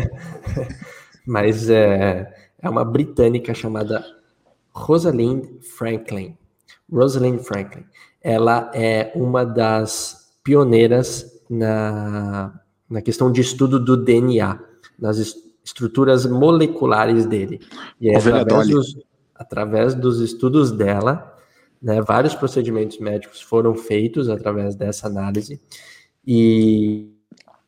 mas é, é uma britânica chamada Rosalind Franklin. Rosalind Franklin. Ela é uma das pioneiras na, na questão de estudo do DNA, nas estruturas moleculares dele. E é através dos, através dos estudos dela, né, vários procedimentos médicos foram feitos através dessa análise, e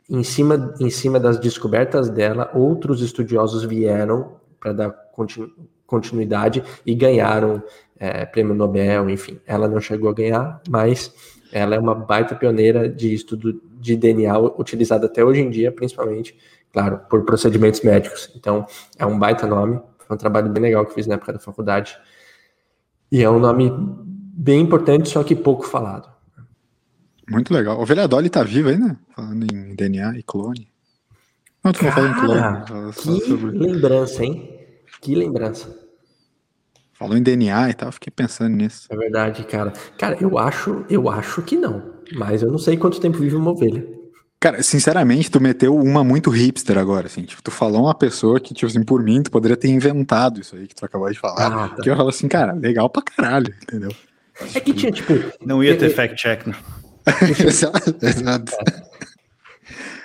em cima, em cima das descobertas dela, outros estudiosos vieram para dar continu, continuidade e ganharam é, prêmio Nobel, enfim. Ela não chegou a ganhar, mas ela é uma baita pioneira de estudo de DNA utilizado até hoje em dia, principalmente, claro, por procedimentos médicos. Então, é um baita nome, foi um trabalho bem legal que fiz na época da faculdade. E é um nome bem importante, só que pouco falado. Muito legal. O Dolly tá vivo ainda? Falando em DNA e clone. Não, tu não falando em clone. Que sobre... lembrança, hein? Que lembrança. Falou em DNA e tal, fiquei pensando nisso. É verdade, cara. Cara, eu acho, eu acho que não. Mas eu não sei quanto tempo vive uma ovelha. Cara, sinceramente, tu meteu uma muito hipster agora, assim. Tipo, tu falou uma pessoa que, tipo assim, por mim, tu poderia ter inventado isso aí que tu acabou de falar. Ah, tá. Que eu falo assim, cara, legal pra caralho, entendeu? É que tinha, tipo. Não ia ter fact-check, né? Exato.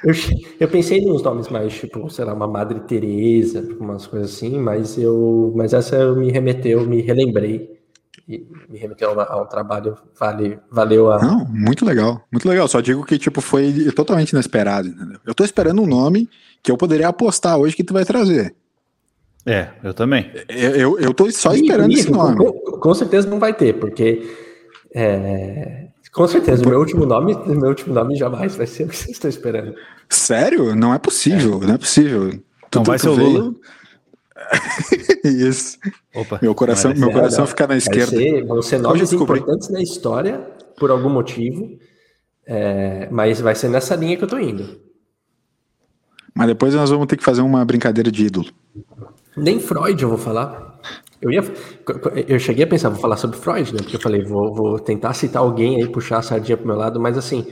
Eu, eu pensei nos nomes mais, tipo, sei lá, uma Madre Teresa, umas coisas assim, mas eu, mas essa eu me remeteu, me relembrei e me remeteu a, um trabalho, vale, valeu a. Não, muito legal, muito legal. Só digo que, tipo, foi totalmente inesperado, entendeu? Eu tô esperando um nome que eu poderia apostar hoje que tu vai trazer. É, eu também. Eu, eu, eu tô só esperando e, esse nome. Com, com, certeza não vai ter, porque. É, com certeza, o meu último nome, meu último nome jamais vai ser o que vocês estão esperando. Sério? Não é possível, é. não é possível. Não Tudo vai ser o Lula. Isso. Opa, meu coração, meu coração fica na esquerda. Ser, vão ser nomes importantes na história, por algum motivo, é, mas vai ser nessa linha que eu tô indo. Mas depois nós vamos ter que fazer uma brincadeira de ídolo. Nem Freud eu vou falar. Eu, ia, eu cheguei a pensar, vou falar sobre Freud, né? Porque eu falei, vou, vou tentar citar alguém aí, puxar a sardinha pro meu lado, mas assim,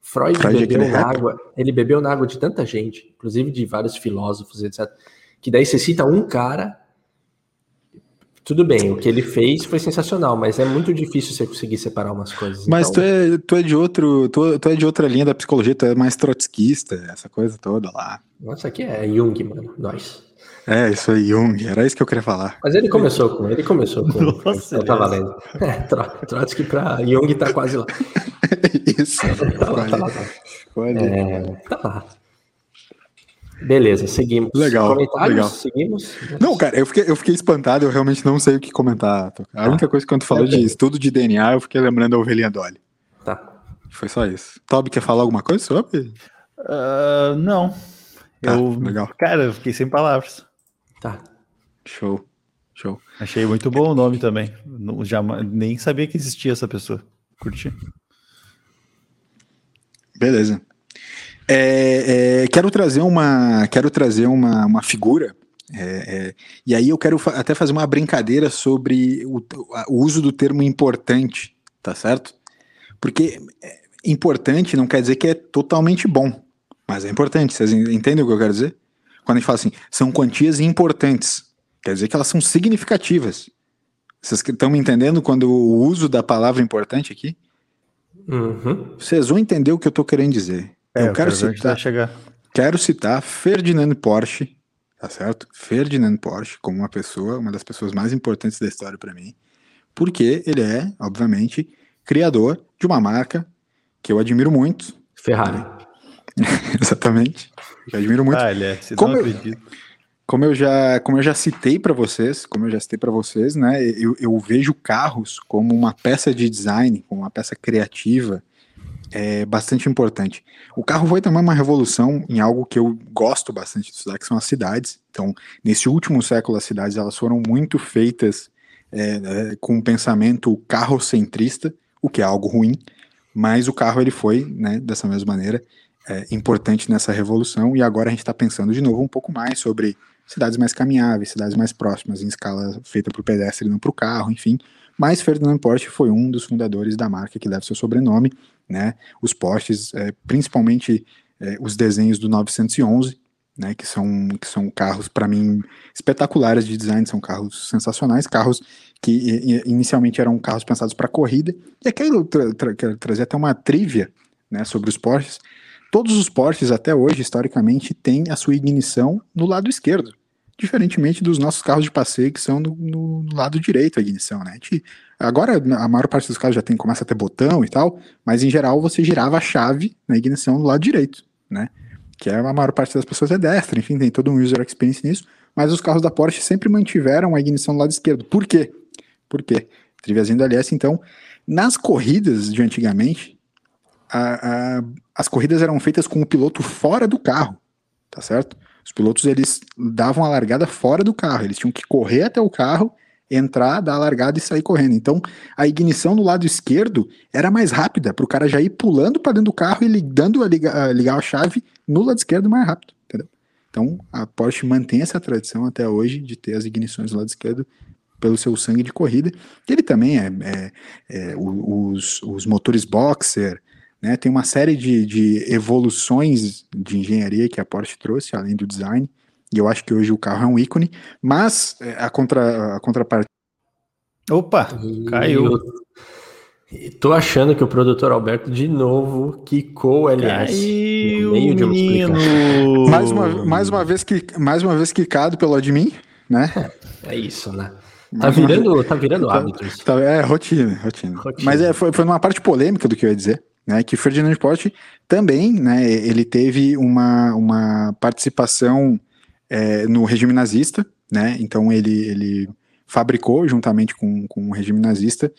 Freud, Freud é bebeu na água, ele bebeu na água de tanta gente, inclusive de vários filósofos, etc. Que daí você cita um cara. Tudo bem, o que ele fez foi sensacional, mas é muito difícil você conseguir separar umas coisas. Mas então... tu, é, tu é de outro, tu, tu, é de outra linha da psicologia, tu é mais trotskista, essa coisa toda lá. Nossa, aqui é Jung, mano, nós. É, isso aí, Jung, era isso que eu queria falar. Mas ele começou com, ele começou com, Nossa, tá valendo. É, Trotsky para Jung tá quase lá. isso. tá lá, tá lá. Tá. É, tá lá. Beleza, seguimos. Legal, Comentários? legal. Seguimos? Não, cara, eu fiquei, eu fiquei espantado, eu realmente não sei o que comentar. A única coisa que quando tu falou é de estudo de DNA, eu fiquei lembrando da ovelhinha Dolly. Tá. Foi só isso. Toby, quer falar alguma coisa sobre? Uh, não. Tá, eu, legal. Cara, eu fiquei sem palavras. Tá. Show. Show. Achei muito bom o nome também. Não, já, nem sabia que existia essa pessoa. Curti. Beleza. É, é, quero trazer uma, quero trazer uma, uma figura. É, é e aí eu quero fa até fazer uma brincadeira sobre o, o, uso do termo importante, tá certo? Porque é, importante não quer dizer que é totalmente bom, mas é importante. Vocês entendem o que eu quero dizer? quando a gente fala assim, são quantias importantes, quer dizer que elas são significativas. Vocês estão me entendendo quando o uso da palavra importante aqui? Uhum. Vocês vão entender o que eu estou querendo dizer. É, eu, quero, quero citar, chegar. quero citar Ferdinand Porsche, tá certo? Ferdinand Porsche como uma pessoa, uma das pessoas mais importantes da história para mim, porque ele é, obviamente, criador de uma marca que eu admiro muito. Ferrari. Exatamente. Eu admiro muito. Ah, ele é. Vocês como, não eu, como eu já, como eu já citei para vocês, como eu já citei para vocês, né? Eu, eu vejo carros como uma peça de design, como uma peça criativa, é bastante importante. O carro foi também uma revolução em algo que eu gosto bastante de estudar, que são as cidades. Então, nesse último século, as cidades elas foram muito feitas é, é, com um pensamento carrocentrista, o que é algo ruim, mas o carro ele foi, né, dessa mesma maneira, é, importante nessa revolução, e agora a gente está pensando de novo um pouco mais sobre cidades mais caminháveis, cidades mais próximas, em escala feita para o pedestre e não para o carro, enfim. Mas Ferdinand Porsche foi um dos fundadores da marca que leva seu sobrenome, né? Os Porsches, é, principalmente é, os desenhos do 911, né? Que são, que são carros, para mim, espetaculares de design, são carros sensacionais, carros que inicialmente eram carros pensados para corrida. E aqui eu tra tra quero trazer até uma trivia né, sobre os Porsches. Todos os Porsches até hoje, historicamente, têm a sua ignição no lado esquerdo, diferentemente dos nossos carros de passeio que são no, no lado direito a ignição, né? A gente, agora a maior parte dos carros já tem começa a ter botão e tal, mas em geral você girava a chave na ignição no lado direito, né? Que é a maior parte das pessoas é destra, enfim, tem todo um user experience nisso, mas os carros da Porsche sempre mantiveram a ignição no lado esquerdo. Por quê? Por quê? do LS. Então, nas corridas de antigamente, a, a, as corridas eram feitas com o piloto fora do carro, tá certo? Os pilotos eles davam a largada fora do carro, eles tinham que correr até o carro, entrar, dar a largada e sair correndo. Então, a ignição no lado esquerdo era mais rápida, para o cara já ir pulando para dentro do carro e ligando a ligar, ligar a chave no lado esquerdo mais rápido, entendeu? Então, a Porsche mantém essa tradição até hoje de ter as ignições do lado esquerdo pelo seu sangue de corrida. Ele também é, é, é os, os motores boxer, né? Tem uma série de, de evoluções de engenharia que a Porsche trouxe, além do design, e eu acho que hoje o carro é um ícone, mas é, a, contra, a contraparte. Opa, caiu. Tô achando que o produtor Alberto de novo quicou o LS. Caiu, meio de menino. mais, uma, mais, uma vez que, mais uma vez quicado pelo admin, né? É isso, né? Tá virando, tá virando tá, hábito Tá, é, rotina, rotina. rotina. Mas é, foi, foi numa parte polêmica do que eu ia dizer né, que Ferdinand Porsche também, né, ele teve uma, uma participação é, no regime nazista, né, então ele, ele fabricou juntamente com, com o regime nazista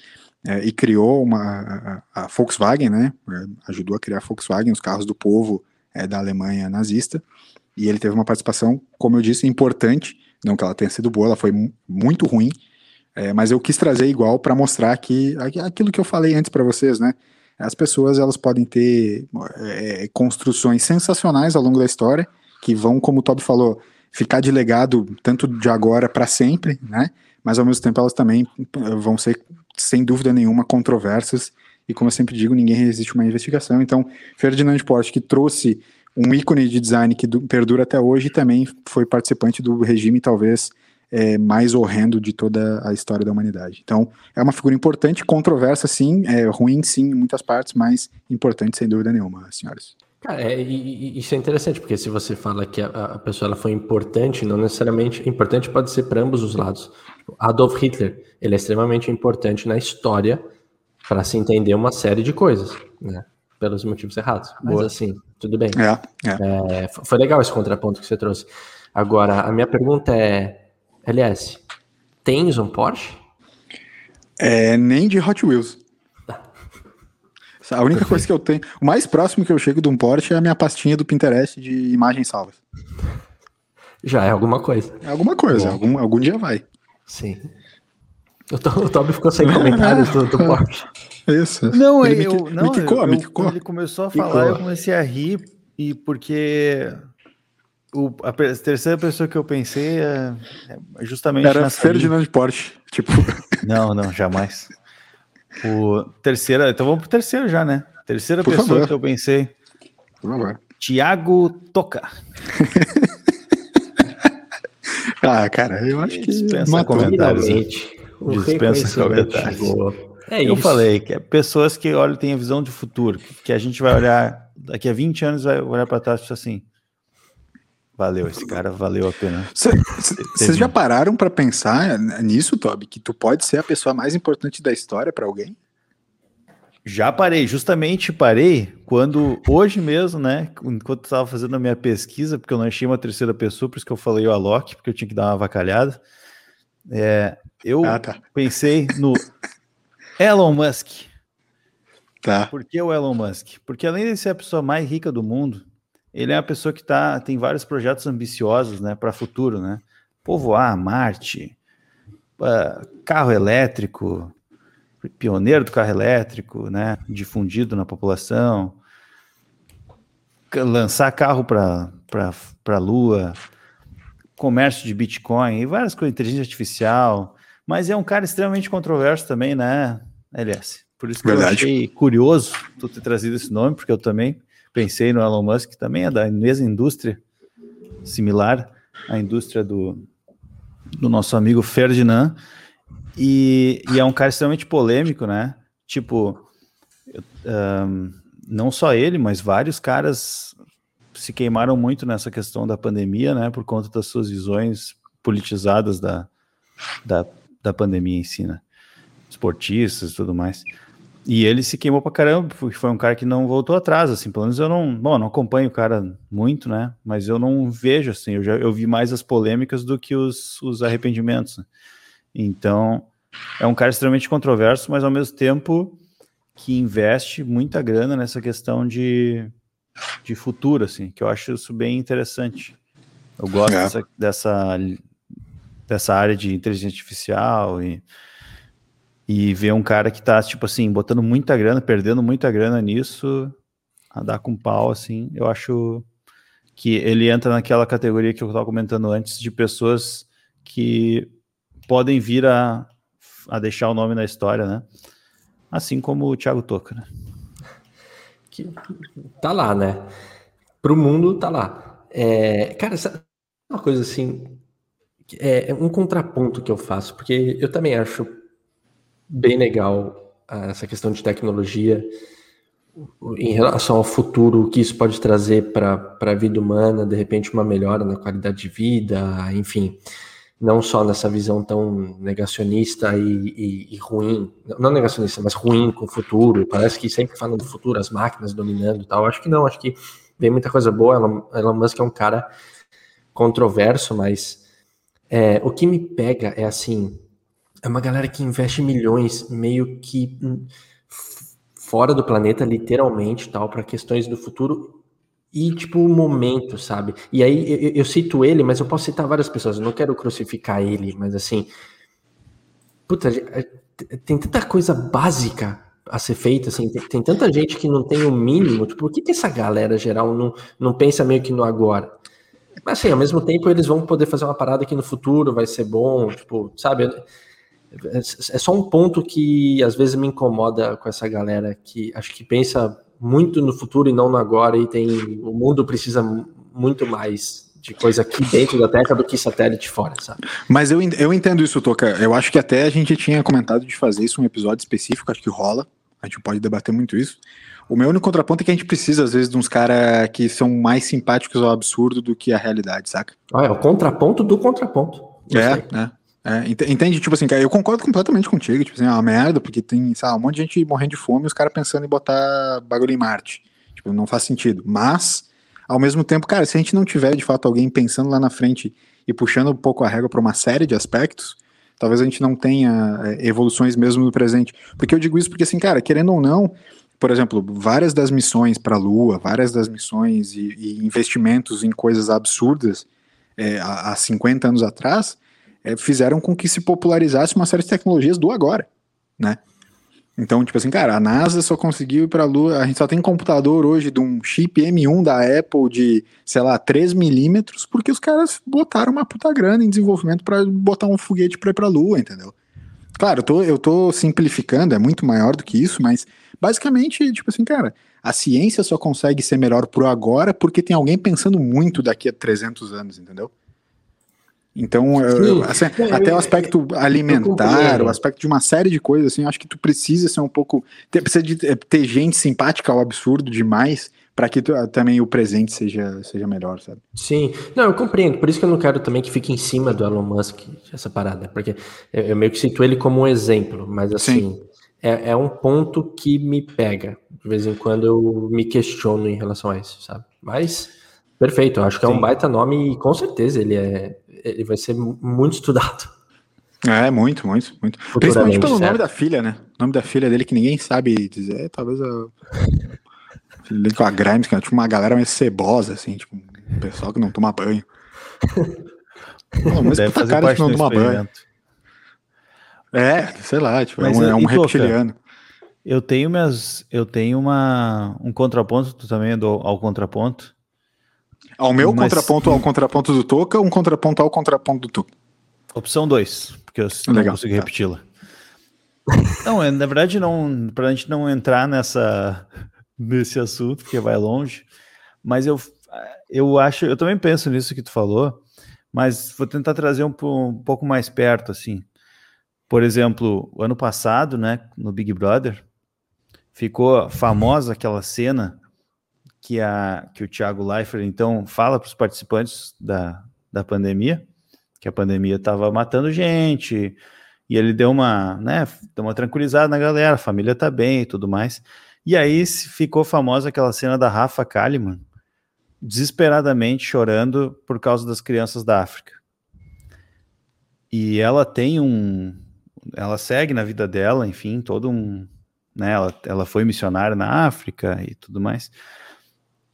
é, e criou uma, a, a, Volkswagen, né, ajudou a criar a Volkswagen, os carros do povo é, da Alemanha nazista, e ele teve uma participação, como eu disse, importante, não que ela tenha sido boa, ela foi muito ruim, é, mas eu quis trazer igual para mostrar que aquilo que eu falei antes para vocês, né, as pessoas elas podem ter é, construções sensacionais ao longo da história, que vão, como o Toby falou, ficar de legado tanto de agora para sempre, né? Mas ao mesmo tempo elas também eh, vão ser, sem dúvida nenhuma, controversas. E como eu sempre digo, ninguém resiste uma investigação. Então, Ferdinand Porsche, que trouxe um ícone de design que perdura até hoje, também foi participante do regime, talvez é, mais horrendo de toda a história da humanidade. Então, é uma figura importante, controversa sim, é ruim sim em muitas partes, mas importante sem dúvida nenhuma, senhoras. Cara, é, e, isso é interessante, porque se você fala que a, a, pessoa ela foi importante, não necessariamente importante pode ser para ambos os lados. Adolf Hitler, ele é extremamente importante na história para se entender uma série de coisas, né? Pelos motivos errados. Mas Boa. assim, tudo bem. É, é. É, foi legal esse contraponto que você trouxe. Agora, a minha pergunta é: LS, tens um Porsche? É, nem de Hot Wheels. A única coisa que eu tenho, o mais próximo que eu chego de um Porsche é a minha pastinha do Pinterest de imagens salvas. Já é alguma coisa. É alguma coisa, algum, algum dia vai. Sim. O, Toby ficou sem comentários do, do Porsche. Isso. Não, ele eu, me, não, me quicou, eu, me quicou. Ele começou a falar, quicou. eu comecei a rir, e porque o, a terceira pessoa que eu pensei é, é justamente. Era Ferdinand linha. Porsche. Tipo. Não, não, jamais. O terceira, então vamos pro terceiro já, né? Terceira Por pessoa favor. que eu pensei. Por favor. Tiago Toca. ah, cara, eu acho que. Dispensa comentários. Dispensa comentários. É eu falei que é pessoas que olham, têm a visão de futuro, que a gente vai olhar daqui a 20 anos, vai olhar para trás e assim Valeu, esse cara valeu a pena. Vocês já pararam para pensar nisso, Toby? Que tu pode ser a pessoa mais importante da história para alguém? Já parei, justamente parei quando, hoje mesmo, né, enquanto estava fazendo a minha pesquisa, porque eu não achei uma terceira pessoa, por isso que eu falei o Alok, porque eu tinha que dar uma avacalhada. É, eu ah, tá. pensei no Elon Musk. Tá. Por que o Elon Musk? Porque além de ser a pessoa mais rica do mundo, ele é uma pessoa que tá, tem vários projetos ambiciosos né, para o futuro, né? Povoar Marte, uh, carro elétrico, pioneiro do carro elétrico, né? Difundido na população, lançar carro para a Lua, comércio de Bitcoin e várias coisas, inteligência artificial. Mas é um cara extremamente controverso também, né, LS? Por isso que Verdade. eu achei curioso tu ter trazido esse nome, porque eu também pensei no Elon Musk, que também é da mesma indústria, similar à indústria do, do nosso amigo Ferdinand, e, e é um cara extremamente polêmico, né? Tipo, um, não só ele, mas vários caras se queimaram muito nessa questão da pandemia, né? Por conta das suas visões politizadas da, da, da pandemia em si, né? Esportistas e tudo mais. E ele se queimou pra caramba, porque foi um cara que não voltou atrás, assim, pelo menos eu não, bom, não acompanho o cara muito, né, mas eu não vejo, assim, eu já eu vi mais as polêmicas do que os, os arrependimentos, né? então, é um cara extremamente controverso, mas ao mesmo tempo que investe muita grana nessa questão de, de futuro, assim, que eu acho isso bem interessante. Eu gosto é. dessa, dessa, dessa área de inteligência artificial e, e ver um cara que tá, tipo assim, botando muita grana, perdendo muita grana nisso, a dar com pau, assim, eu acho que ele entra naquela categoria que eu estava comentando antes de pessoas que podem vir a, a deixar o nome na história, né? Assim como o Thiago Toca, né? Que tá lá, né? Pro mundo tá lá. É, cara, uma coisa assim, é um contraponto que eu faço, porque eu também acho bem legal ah, essa questão de tecnologia em relação ao futuro, o que isso pode trazer para a vida humana, de repente uma melhora na qualidade de vida, enfim, não só nessa visão tão negacionista e, e, e ruim, não negacionista, mas ruim com o futuro, parece que sempre falam do futuro, as máquinas dominando e tal, acho que não, acho que vem muita coisa boa, Elon, Musk é um cara controverso, mas é, o que me pega é assim, é uma galera que investe milhões meio que fora do planeta, literalmente, tal, para questões do futuro e, tipo, o momento, sabe? E aí eu, eu, cito ele, mas eu posso citar várias pessoas, eu não quero crucificar ele, mas assim. Puta, tem tanta coisa básica a ser feita, assim, tem, tem tanta gente que não tem o mínimo, tipo, por que, que essa galera geral não, não pensa meio que no agora? Mas assim, ao mesmo tempo eles vão poder fazer uma parada que no futuro vai ser bom, tipo, sabe? É, é só um ponto que às vezes me incomoda com essa galera que acho que pensa muito no futuro e não no agora, e tem o mundo precisa muito mais de coisa aqui dentro da Terra do que satélite fora, sabe? Mas eu, eu entendo isso, Toca. Eu acho que até a gente tinha comentado de fazer isso um episódio específico, acho que rola. A gente pode debater muito isso. O meu único contraponto é que a gente precisa, às vezes, de uns caras que são mais simpáticos ao absurdo do que a realidade, saca? Ah, é o contraponto do contraponto. É, é. É, entende? Tipo assim, cara, eu concordo completamente contigo. Tipo assim, é uma merda, porque tem, sabe, um monte de gente morrendo de fome e os caras pensando em botar bagulho em Marte. Tipo, não faz sentido. Mas, ao mesmo tempo, cara, se a gente não tiver de fato alguém pensando lá na frente e puxando um pouco a regra para uma série de aspectos, talvez a gente não tenha é, evoluções mesmo no presente. Porque eu digo isso porque, assim, cara, querendo ou não, por exemplo, várias das missões para a Lua, várias das missões e, e investimentos em coisas absurdas é, há 50 anos atrás é, fizeram com que se popularizasse uma série de tecnologias do agora, né? Então, tipo assim, cara, a NASA só conseguiu ir para a Lua, a gente só tem computador hoje de um chip M1 da Apple de, sei lá, 3 milímetros, porque os caras botaram uma puta grana em desenvolvimento para botar um foguete para ir para a Lua, entendeu? Claro, eu tô, eu tô simplificando, é muito maior do que isso, mas basicamente, tipo assim, cara, a ciência só consegue ser melhor pro agora porque tem alguém pensando muito daqui a 300 anos, entendeu? Então, Sim, assim, é, até o aspecto alimentar, o aspecto de uma série de coisas, assim, acho que tu precisa ser um pouco. Ter, precisa de é, ter gente simpática ao absurdo demais para que tu, também o presente seja, seja melhor, sabe? Sim, não, eu compreendo. Por isso que eu não quero também que fique em cima do Elon Musk essa parada, porque eu, eu meio que cito ele como um exemplo, mas assim, é, é um ponto que me pega. De vez em quando eu me questiono em relação a isso, sabe? Mas. Perfeito, acho que Sim. é um baita nome e com certeza ele é ele vai ser muito estudado. É, muito, muito, muito. Principalmente pelo certo. nome da filha, né? O nome da filha dele que ninguém sabe dizer, talvez a. Dele com a Grimes, que é tipo uma galera mais cebosa, assim, tipo, um pessoal que não toma banho. Não, mas Deve fazer cara que não toma banho. É, sei lá, tipo, é mas, é um, é um reptiliano. Eu tenho minhas. Eu tenho uma, um contraponto também ao contraponto. Ao meu Mas... contraponto ao contraponto do Toca um contraponto ao contraponto do Toca? Opção 2, porque eu não Legal, consigo tá. repeti-la. Não, é, na verdade, não, pra gente não entrar nessa, nesse assunto, porque vai longe, mas eu, eu acho, eu também penso nisso que tu falou, mas vou tentar trazer um, um pouco mais perto, assim. Por exemplo, o ano passado, né, no Big Brother, ficou famosa aquela cena que, a, que o Thiago Leifert, então, fala para os participantes da, da pandemia, que a pandemia estava matando gente, e ele deu uma, né, deu uma tranquilizada na galera, a família tá bem e tudo mais. E aí ficou famosa aquela cena da Rafa Kalimann, desesperadamente chorando por causa das crianças da África. E ela tem um, ela segue na vida dela, enfim, todo um. Né, ela, ela foi missionária na África e tudo mais.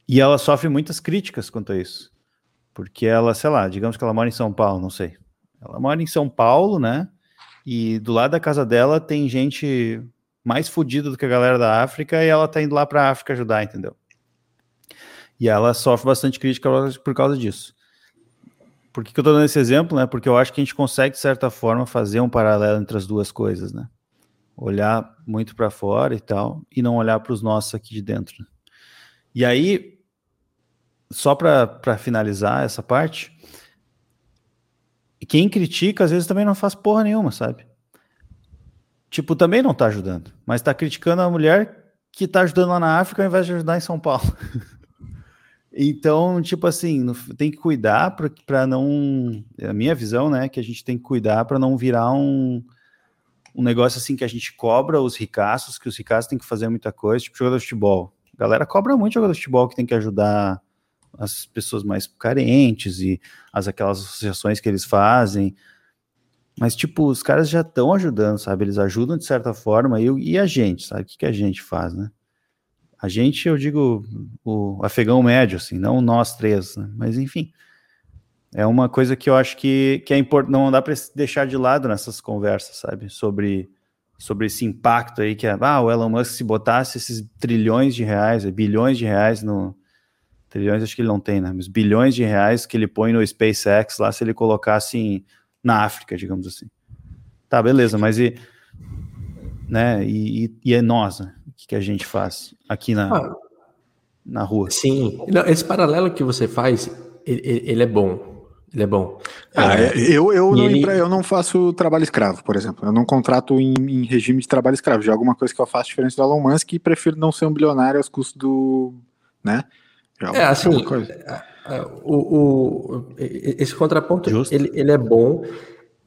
E ela sofre muitas críticas quanto a isso. Porque ela, sei lá, digamos que ela mora em São Paulo, não sei. Ela mora em São Paulo, né? E do lado da casa dela tem gente mais fodida do que a galera da África e ela tá indo lá pra África ajudar, entendeu? E ela sofre bastante crítica por causa disso. Por que, que eu tô dando esse exemplo, né? Porque eu acho que a gente consegue, de certa forma, fazer um paralelo entre as duas coisas, né? Olhar muito para fora e tal, e não olhar para os nossos aqui de dentro. E aí, só para finalizar essa parte, quem critica às vezes também não faz porra nenhuma, sabe? Tipo, também não tá ajudando, mas tá criticando a mulher que tá ajudando lá na África ao invés de ajudar em São Paulo. então, tipo assim, tem que cuidar para não. A minha visão, né, que a gente tem que cuidar para não virar um, um negócio assim que a gente cobra os ricaços, que os ricaços têm que fazer muita coisa, tipo jogador de futebol. A galera cobra muito jogador de futebol que tem que ajudar as pessoas mais carentes e as aquelas associações que eles fazem. Mas, tipo, os caras já estão ajudando, sabe? Eles ajudam de certa forma. E, e a gente, sabe? O que, que a gente faz, né? A gente, eu digo, o afegão médio, assim, não nós três, né? Mas, enfim. É uma coisa que eu acho que, que é importante, não dá para deixar de lado nessas conversas, sabe? Sobre, sobre esse impacto aí que é, ah, o Elon Musk se botasse esses trilhões de reais, bilhões de reais no, trilhões acho que ele não tem, né? Mas bilhões de reais que ele põe no SpaceX lá se ele colocasse em, na África, digamos assim. Tá, beleza, mas e, né? E, e, e é nós, né? O que, que, a gente faz aqui na, ah, na rua? Sim, não, esse paralelo que você faz, ele, ele é bom. Ele é bom. Ah, é, eu, eu, não, ele... eu não faço trabalho escravo, por exemplo. Eu não contrato em, em, regime de trabalho escravo. Já é alguma coisa que eu faço diferente do Elon Musk e prefiro não ser um bilionário aos custos do. né? É, é assim, é, é, o, o, esse contraponto ele, ele é bom.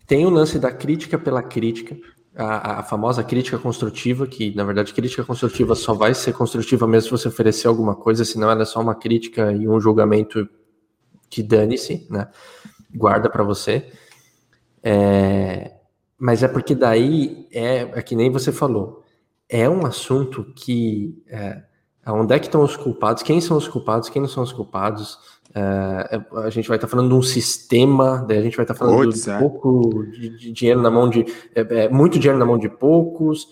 Tem o lance da crítica pela crítica, a, a, famosa crítica construtiva, que na verdade crítica construtiva só vai ser construtiva mesmo se você oferecer alguma coisa, senão ela é só uma crítica e um julgamento que dane-se, né? Guarda para você. É, mas é porque daí é, é, que nem você falou, é um assunto que é, Onde é que estão os culpados? Quem são os culpados? Quem não são os culpados? É, a gente vai estar tá falando de um sistema, daí a gente vai estar tá falando Puts, de é. pouco de, de, dinheiro na mão de é, é, muito dinheiro na mão de poucos.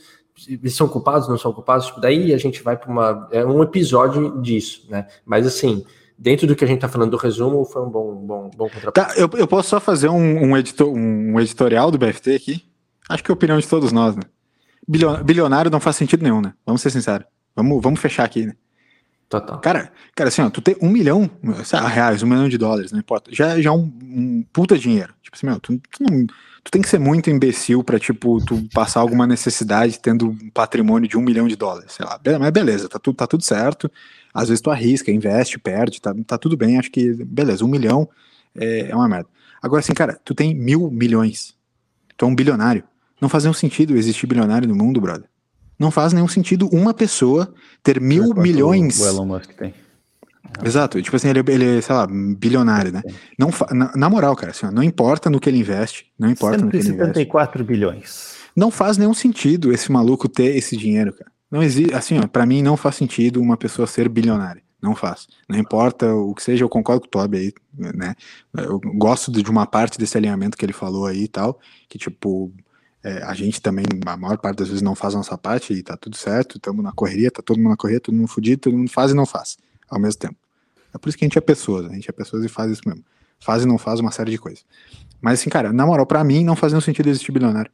Eles são culpados, não são culpados? Tipo, daí a gente vai para é um episódio disso, né? Mas assim, dentro do que a gente está falando do resumo, foi um bom bom bom Tá, eu, eu posso só fazer um, um, editor, um editorial do BFT aqui. Acho que é a opinião de todos nós, né? Bilionário não faz sentido nenhum, né? Vamos ser sinceros. Vamos, vamos fechar aqui, né? Total. Cara, cara, assim, ó, tu tem um milhão, sabe, reais, um milhão de dólares, não importa. Já, já é um, um puta dinheiro. Tipo assim, meu, tu, tu, não, tu tem que ser muito imbecil pra, tipo, tu passar alguma necessidade tendo um patrimônio de um milhão de dólares, sei lá. Mas beleza, tá tudo, tá tudo certo. Às vezes tu arrisca, investe, perde, tá, tá tudo bem. Acho que, beleza, um milhão é, é uma merda. Agora, assim, cara, tu tem mil milhões. Tu é um bilionário. Não faz nenhum sentido existir bilionário no mundo, brother. Não faz nenhum sentido uma pessoa ter mil é milhões. O Elon Musk tem. Exato, tipo assim, ele, ele sei lá, bilionário, né? Não na, na, moral, cara, assim, ó, não importa no que ele investe, não importa no que ele investe. bilhões. Não faz nenhum sentido esse maluco ter esse dinheiro, cara. Não existe, assim, ó, pra mim não faz sentido uma pessoa ser bilionária. Não faz. Não importa o que seja, eu concordo com o Toby aí, né? Eu gosto de uma parte desse alinhamento que ele falou aí e tal, que tipo, é, a gente também, a maior parte das vezes, não faz a nossa parte e tá tudo certo, estamos na correria, tá todo mundo na correria, todo mundo fudido, todo mundo faz e não faz, ao mesmo tempo. É por isso que a gente é pessoas, a gente é pessoas e faz isso mesmo. Faz e não faz uma série de coisas. Mas assim, cara, na moral, pra mim não faz nenhum sentido existir bilionário.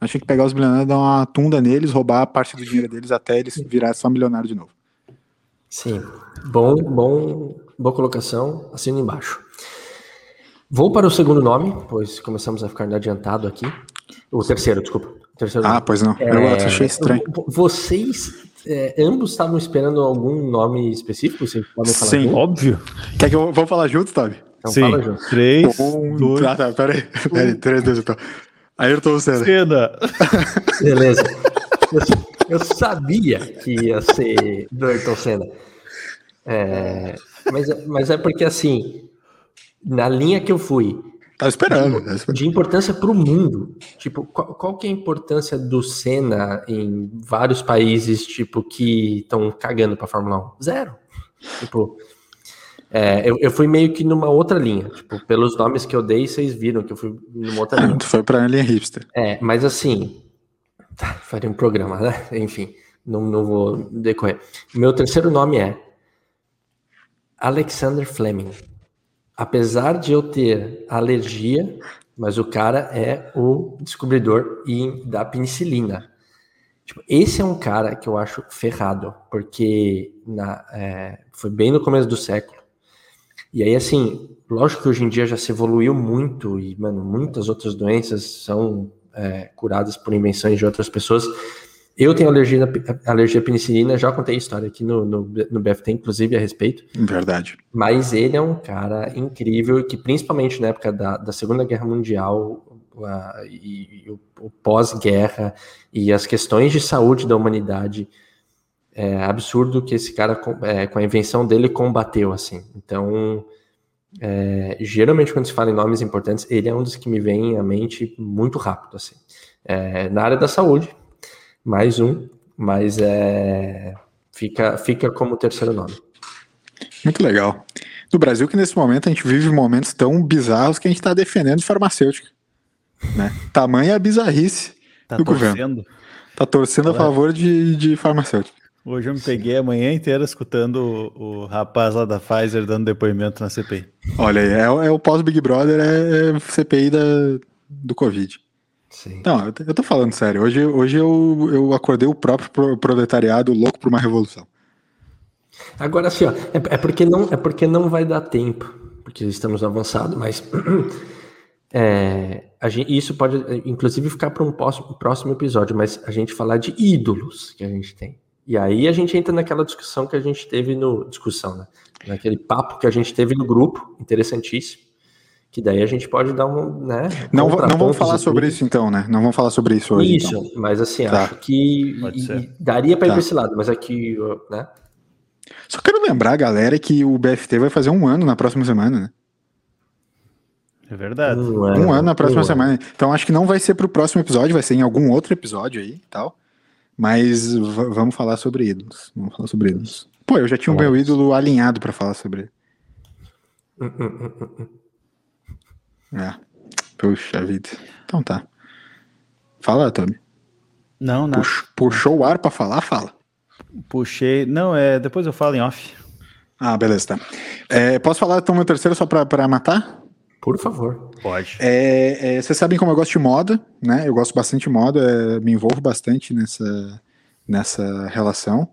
Nós tinha que pegar os bilionários, dar uma tunda neles, roubar a parte do dinheiro deles até eles virarem só milionário de novo. Sim, bom, bom, boa colocação, assino embaixo. Vou para o segundo nome, pois começamos a ficar adiantado aqui. O terceiro, desculpa. O terceiro ah, pois não. Eu é, achei estranho. Vocês é, ambos estavam esperando algum nome específico? Vocês podem falar Sim, junto? óbvio. Quer que eu vou falar junto, Toby? Então Sim. fala junto. Três, um, dois... Ah, tá, peraí. Peraí, três, dois, então. Ayrton Senna. Senna. Beleza. Eu, eu, sabia que ia ser do Ayrton Senna. É, mas, mas é porque, assim, na linha que eu fui, Tá esperando. De, tá de importância para o mundo. Tipo, qual, qual, que é a importância do Senna em vários países, tipo, que estão cagando para Fórmula 1? Zero. Tipo, é, eu, eu fui meio que numa outra linha. Tipo, pelos nomes que eu dei, vocês viram que eu fui numa outra linha. Tu foi para a linha hipster. É, mas assim, tá, faria um programa, né? Enfim, não, não vou decorrer. Meu terceiro nome é Alexander Fleming. Apesar de eu ter alergia, mas o cara é o descobridor da penicilina. Tipo, esse é um cara que eu acho ferrado, porque na, é, foi bem no começo do século. E aí, assim, lógico que hoje em dia já se evoluiu muito e, mano, muitas outras doenças são é, curadas por invenções de outras pessoas. Eu tenho alergia, alergia à penicilina, já contei a história aqui no, no, no BFT, inclusive, a respeito. Verdade. Mas ele é um cara incrível que, principalmente na época da, da Segunda Guerra Mundial uh, e, e, o, o pós-guerra e as questões de saúde da humanidade, é absurdo que esse cara, é, com a invenção dele, combateu, assim. Então, é, geralmente quando se fala em nomes importantes, ele é um dos que me vem à mente muito rápido, assim. É, na área da saúde, mais um, mas é, fica, fica como terceiro nome. Muito legal. No Brasil, que nesse momento a gente vive momentos tão bizarros que a gente está defendendo farmacêutica. Né? Tamanha a bizarrice tá do torcendo. governo. Está torcendo a favor de, de farmacêutica. Hoje eu me peguei a manhã inteira escutando o, o, rapaz lá da Pfizer dando depoimento na CPI. Olha aí, é, é o pós-Big Brother, é, é CPI da, do Covid. Sim. Não, eu tô falando sério. Hoje, hoje eu, eu acordei o próprio proletariado louco por uma revolução. Agora, assim, ó, é, é, porque não, é porque não vai dar tempo, porque estamos avançados, mas é, gente, isso pode, inclusive, ficar para um próximo, próximo episódio, mas a gente falar de ídolos que a gente tem. E aí a gente entra naquela discussão que a gente teve no. Discussão, né? Naquele papo que a gente teve no grupo, interessantíssimo que daí a gente pode dar um, né? Não, não vamos falar sobre isso então, né? Não vamos falar sobre isso hoje. Isso, então. mas assim, tá. acho que daria para ir tá. para esse lado, mas aqui, né? Só quero lembrar, galera, que o BFT vai fazer um ano na próxima semana, né? É verdade. Um, ano, um ano na próxima um semana. Ano. Então acho que não vai ser para o próximo episódio, vai ser em algum outro episódio aí tal. Mas vamos falar sobre ídolos. Vamos falar sobre ídolos. Pô, eu já tinha o meu ídolo alinhado para falar sobre ele. Hum, hum, hum, é. Puxa vida. Então tá. Fala, Tommy. Não, não. Pux, puxou o ar pra falar? Fala. Puxei. Não, é. Depois eu falo em off. Ah, beleza, tá. É, posso falar então meu terceiro só pra, pra matar? Por favor. Pode. É, é, vocês sabem como eu gosto de moda, né? Eu gosto bastante de moda, é, me envolvo bastante nessa, nessa relação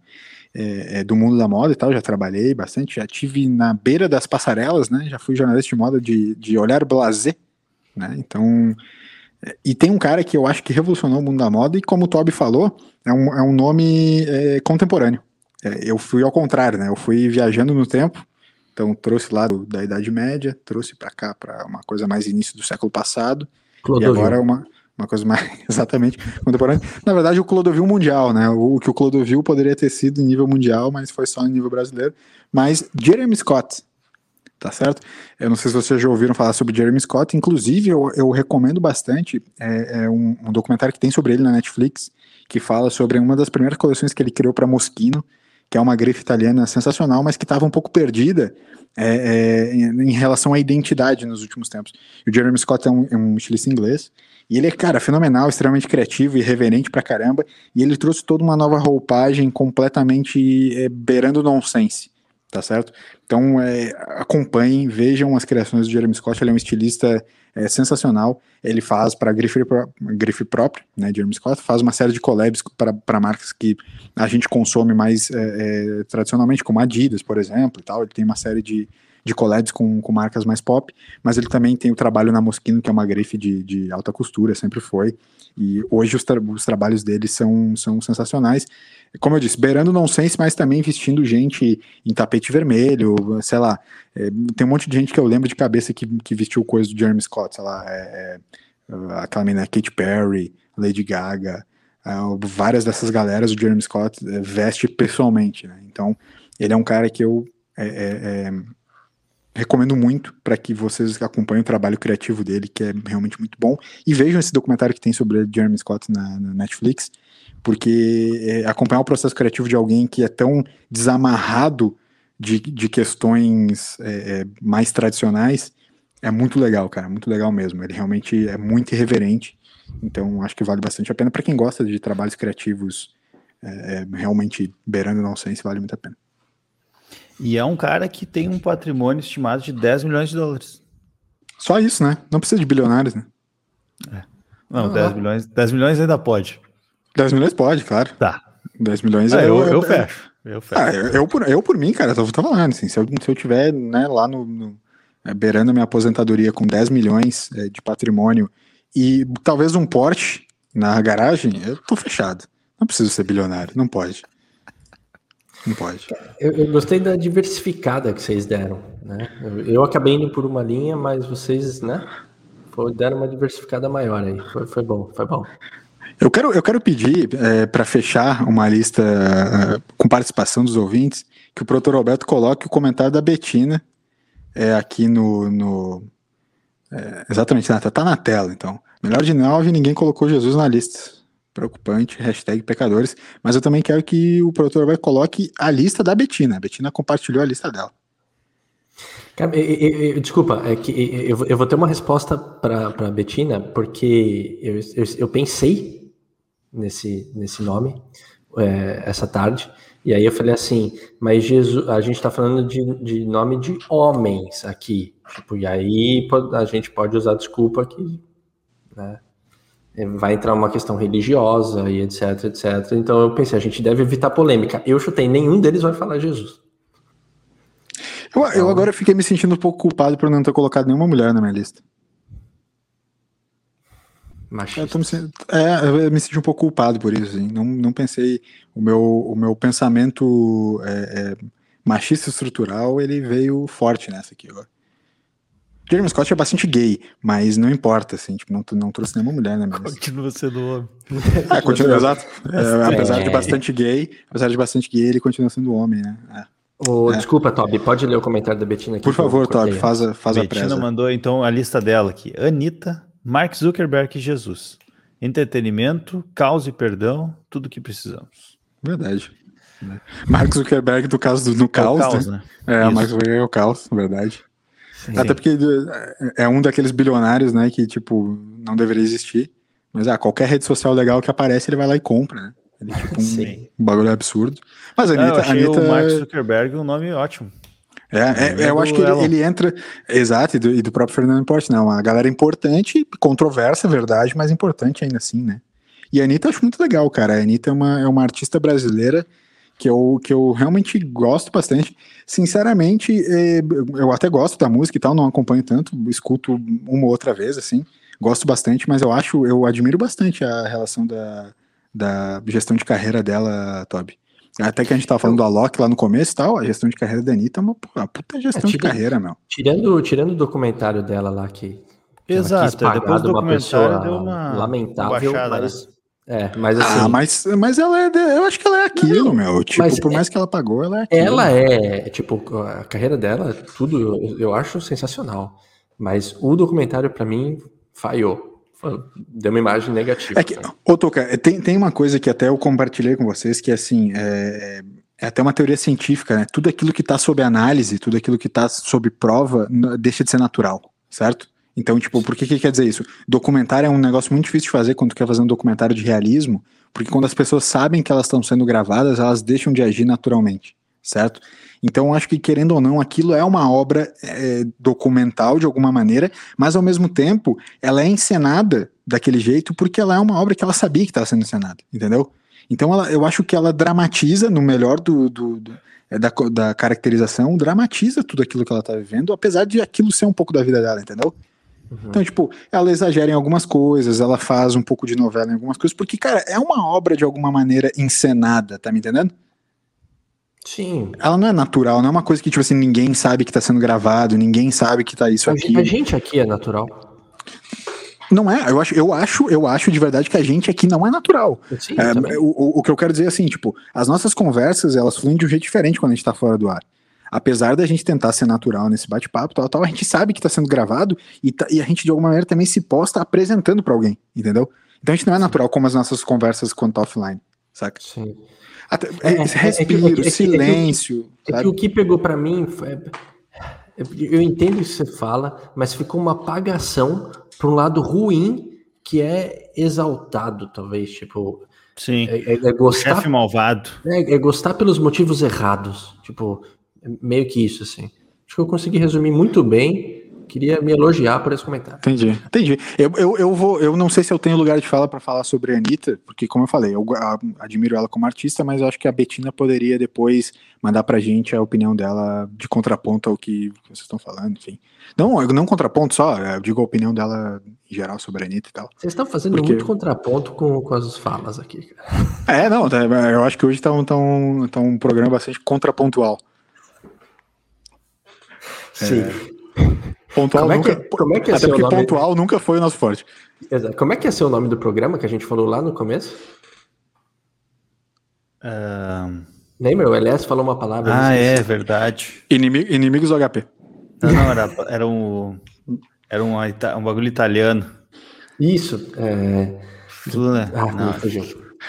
é, é, do mundo da moda e tal, já trabalhei bastante, já tive na beira das passarelas, né? Já fui jornalista de moda de, de olhar blazer, né? Então, e tem um cara que eu acho que revolucionou o mundo da moda e como o Toby falou, é um, é um nome é, contemporâneo. É, eu fui ao contrário, né? Eu fui viajando no tempo, então trouxe lá do, da Idade Média, trouxe para cá para uma coisa mais início do século passado Clodovil. e agora é uma uma coisa mais exatamente contemporânea. Na verdade, o Clodovil mundial, né? O, o, que o Clodovil poderia ter sido em nível mundial, mas foi só em nível brasileiro. Mas Jeremy Scott, tá certo? Eu não sei se vocês já ouviram falar sobre Jeremy Scott, inclusive eu, eu recomendo bastante é, é um, um, documentário que tem sobre ele na Netflix, que fala sobre uma das primeiras coleções que ele criou para Moschino, que é uma grife italiana sensacional, mas que estava um pouco perdida é, é, em, em, relação à identidade nos últimos tempos. O Jeremy Scott é um, é um estilista inglês, e ele é, cara, fenomenal, extremamente criativo e reverente pra caramba. E ele trouxe toda uma nova roupagem completamente é, beirando nonsense, tá certo? Então, é, acompanhem, vejam as criações do Jeremy Scott. Ele é um estilista é, sensacional. Ele faz para grife, grife própria, né? Jeremy Scott faz uma série de collabs para marcas que a gente consome mais é, tradicionalmente, como Adidas, por exemplo, e tal. Ele tem uma série de de collabs com, com marcas mais pop, mas ele também tem o trabalho na Moschino, que é uma grife de, de alta costura, sempre foi, e hoje os, tra os trabalhos dele são, são sensacionais. Como eu disse, beirando nonsense, mas também vestindo gente em tapete vermelho, sei lá. É, tem um monte de gente que eu lembro de cabeça que, que vestiu coisa do Jeremy Scott, sei lá, é, é, aquela menina Katy Perry, Lady Gaga, é, várias dessas galeras o Jeremy Scott é, veste pessoalmente, né? Então, ele é um cara que eu é, é, recomendo muito para que vocês acompanhem o trabalho criativo dele, que é realmente muito bom. E vejam esse documentário que tem sobre Jeremy Scott na, na Netflix, porque é, acompanhar o processo criativo de alguém que é tão desamarrado de, de questões é, é mais tradicionais é muito legal, cara, muito legal mesmo. Ele realmente é muito irreverente, então acho que vale bastante a pena para quem gosta de trabalhos criativos é, é realmente beirando não sei se vale muito a pena. E é um cara que tem um patrimônio estimado de 10 milhões de dólares. Só isso, né? Não precisa de bilionários, né? É. Não, ah, 10 milhões, 10 milhões ainda pode. 10 milhões pode, claro. Tá. 10 milhões ah, é, eu, eu, eu fecho. Eu, fecho. Ah, eu, eu, por, eu, por mim, cara, eu tô falando, assim, se eu, se eu tiver né, lá no, no é, beirando a minha aposentadoria com 10 milhões é, de patrimônio e talvez um Porsche na garagem, eu tô fechado. Não preciso ser bilionário, não pode. Não pode. Eu, eu, gostei da diversificada que vocês deram. Né? Eu, eu, acabei indo por uma linha, mas vocês né, deram uma diversificada maior aí. Foi, foi bom, foi bom. Eu quero, eu quero pedir, é, para fechar uma lista uh, com participação dos ouvintes, que o Proto Roberto coloque o comentário da Betina é, aqui no. no é, exatamente, tá, tá na tela, então. Melhor de nove, ninguém colocou Jesus na lista preocupante, hashtag pecadores, mas eu também quero que o produtor vai coloque a lista da Betina. A Betina compartilhou a lista dela. desculpa, é que eu, vou ter uma resposta para a Betina, porque eu, eu, eu, pensei nesse, nesse nome é, essa tarde, e aí eu falei assim, mas Jesus, a gente está falando de, de nome de homens aqui, tipo, e aí a gente pode usar desculpa que, né, vai entrar uma questão religiosa e etc, etc. Então eu pensei, a gente deve evitar polêmica. Eu chutei, nenhum deles vai falar Jesus. Eu, eu agora fiquei me sentindo um pouco culpado por não ter colocado nenhuma mulher na minha lista. Machista. Eu me, é, eu me senti um pouco culpado por isso. Assim. Não, não pensei. O meu, o meu pensamento é, é, machista estrutural ele veio forte nessa aqui agora. Jeremy Scott é bastante gay, mas não importa, assim, tipo, não, não trouxe nenhuma mulher, né? Mas... Continua sendo homem. É, continua, exato. É, apesar de bastante gay, apesar de bastante gay, ele continua sendo homem, né? É. Oh, é. Desculpa, Toby, pode ler o comentário da Betina aqui. Por favor, Toby, faz a, faz Betina a presa. mandou então a lista dela aqui. Anitta, Mark Zuckerberg e Jesus. Entretenimento, caos e perdão, tudo que precisamos. Verdade. Mark Zuckerberg do caso do no caos, é o caos né? né? É, Mark Zuckerberg é o caos, verdade. Sim. Até porque é um daqueles bilionários, né, que, tipo, não deveria existir. Mas, ah, qualquer rede social legal que aparece, ele vai lá e compra, né? Ele é tipo um, um bagulho absurdo. Mas a Anitta... eu achei Anitta... o Mark Zuckerberg um nome ótimo. É, é, é eu acho que ele, ele, entra... Exato, e do, e do próprio Fernando Porte, não. A galera importante, controversa, verdade, mas importante ainda assim, né? E a Anitta eu acho muito legal, cara. A Anitta é uma, é uma artista brasileira que eu, que eu realmente gosto bastante. Sinceramente, é, eu até gosto da música e tal, não acompanho tanto, escuto uma ou outra vez, assim, gosto bastante, mas eu acho, eu admiro bastante a relação da, da gestão de carreira dela, Toby. Até que a gente tava falando do Alok lá no começo e tal, a gestão de carreira da Anitta é uma, uma puta gestão é, tira, de carreira, meu. Tirando, tirando o documentário dela lá que. Exato, depois do documentário deu uma lamentável, baixada, mas, né? É, mas ah, assim. Ah, mas, mas ela é. De, eu acho que ela é aquilo, não, meu. Tipo, por é mais que ela pagou, ela é aquilo. Ela é, tipo, a carreira dela, tudo eu, eu acho sensacional. Mas o documentário, para mim, falhou. Deu uma imagem negativa. É que, ô, Toca, tem, tem uma coisa que até eu compartilhei com vocês, que assim, é, é até uma teoria científica, né? Tudo aquilo que está sob análise, tudo aquilo que está sob prova, deixa de ser natural, certo? Então, tipo, por que, que quer dizer isso? Documentário é um negócio muito difícil de fazer quando tu quer fazer um documentário de realismo, porque quando as pessoas sabem que elas estão sendo gravadas, elas deixam de agir naturalmente, certo? Então, acho que, querendo ou não, aquilo é uma obra é, documental de alguma maneira, mas ao mesmo tempo, ela é encenada daquele jeito porque ela é uma obra que ela sabia que estava sendo encenada, entendeu? Então, ela, eu acho que ela dramatiza, no melhor do, do, do é, da, da caracterização, dramatiza tudo aquilo que ela está vivendo, apesar de aquilo ser um pouco da vida dela, entendeu? Uhum. Então, tipo, ela exagera em algumas coisas, ela faz um pouco de novela em algumas coisas, porque, cara, é uma obra de alguma maneira encenada, tá me entendendo? Sim. Ela não é natural, não é uma coisa que, tipo assim, ninguém sabe que tá sendo gravado, ninguém sabe que tá isso aqui. A gente aqui é natural. Não é, eu acho, eu acho, eu acho de verdade que a gente aqui não é natural. Sim, é, o, o, o, que eu quero dizer é assim, tipo, as nossas conversas, elas fluem de um jeito diferente quando a gente tá fora do ar. Apesar da gente tentar ser natural nesse bate-papo, tal, tal, a gente sabe que está sendo gravado e, tá, e, a gente de alguma maneira também se posta apresentando para alguém, entendeu? Então a gente não é natural como as nossas conversas quando tá offline, saca? Sim. Até, é, é, respiro, é, é, é silêncio. É que, o que pegou para mim foi, eu entendo isso que você fala, mas ficou uma apagação para um lado ruim que é exaltado, talvez, tipo. Sim. É, é, é gostar. Chefe malvado. É, é, gostar pelos motivos errados. Tipo, meio que isso, assim. Acho que eu consegui resumir muito bem queria me elogiar por esse comentário. Entendi, entendi. Eu, eu, eu, vou, eu não sei se eu tenho lugar de fala para falar sobre a Anitta, porque, como eu falei, eu admiro ela como artista, mas eu acho que a Betina poderia depois mandar pra gente a opinião dela de contraponto ao que vocês estão falando, enfim. Não, não contraponto só, eu digo a opinião dela em geral sobre a Anitta e tal. Vocês estão fazendo porque... muito contraponto com, com as falas aqui, cara. É, não, tá, eu acho que hoje tá um, tá um, tá um programa bastante contrapontual. Sim. É... Pontual como nunca. É que, como é que é até porque nome... pontual nunca foi o nosso forte. Exato. Como é que é seu nome do programa que a gente falou lá no começo? Um... Lembra? O Elias falou uma palavra. Ah, é verdade. Inimigo, inimigos do HP. Não, não, era, era um. Era um, um bagulho italiano. Isso. É... Ah, não,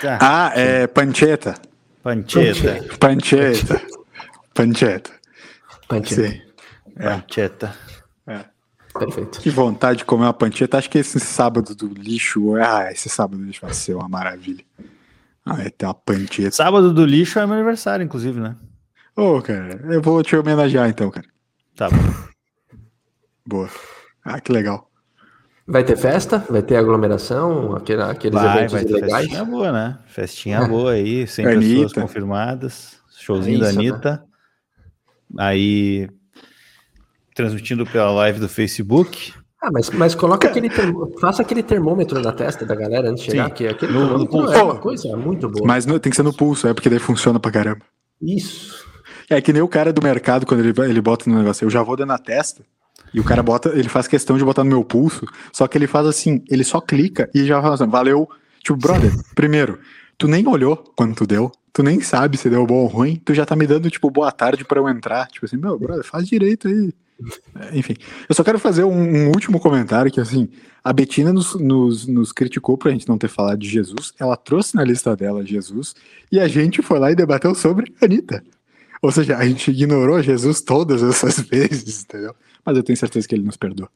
tá. ah, é panceta. Panceta. Panceta. Panceta. Panceta. Sim. Panceta. É. Perfeito. Que vontade de comer uma pancheta. Acho que esse sábado do lixo. Ah, esse sábado do lixo vai ser uma maravilha. Ah, é ter uma pancheta. Sábado do lixo é meu aniversário, inclusive, né? Ô, oh, cara, eu vou te homenagear então, cara. Tá bom. Boa. Ah, que legal. Vai ter festa? Vai ter aglomeração? Aquele, aqueles vai, eventos vai ter legais? Festinha boa, né? Festinha é. boa aí, 100 pessoas confirmadas. Showzinho é isso, da Anitta. Né? Aí transmitindo pela live do Facebook. Ah, mas, mas coloca aquele faça aquele termômetro na testa da galera antes de chegar, Sim. que aquele no, no pulso. é uma coisa muito boa. Mas no, tem que ser no pulso, é porque daí funciona pra caramba. Isso. É que nem o cara do mercado, quando ele, ele bota no negócio, eu já vou dando na testa, e o cara bota, ele faz questão de botar no meu pulso, só que ele faz assim, ele só clica e já fala assim, valeu. Tipo, brother, primeiro, tu nem olhou quando tu deu, tu nem sabe se deu bom ou ruim, tu já tá me dando, tipo, boa tarde pra eu entrar. Tipo assim, meu, brother, faz direito aí. É, enfim, eu só quero fazer um, um, último comentário que assim, a Betina nos, nos, nos criticou pra gente não ter falado de Jesus, ela trouxe na lista dela Jesus, e a gente foi lá e debateu sobre Anitta. Ou seja, a gente ignorou Jesus todas essas vezes, entendeu? Mas eu tenho certeza que ele nos perdoa.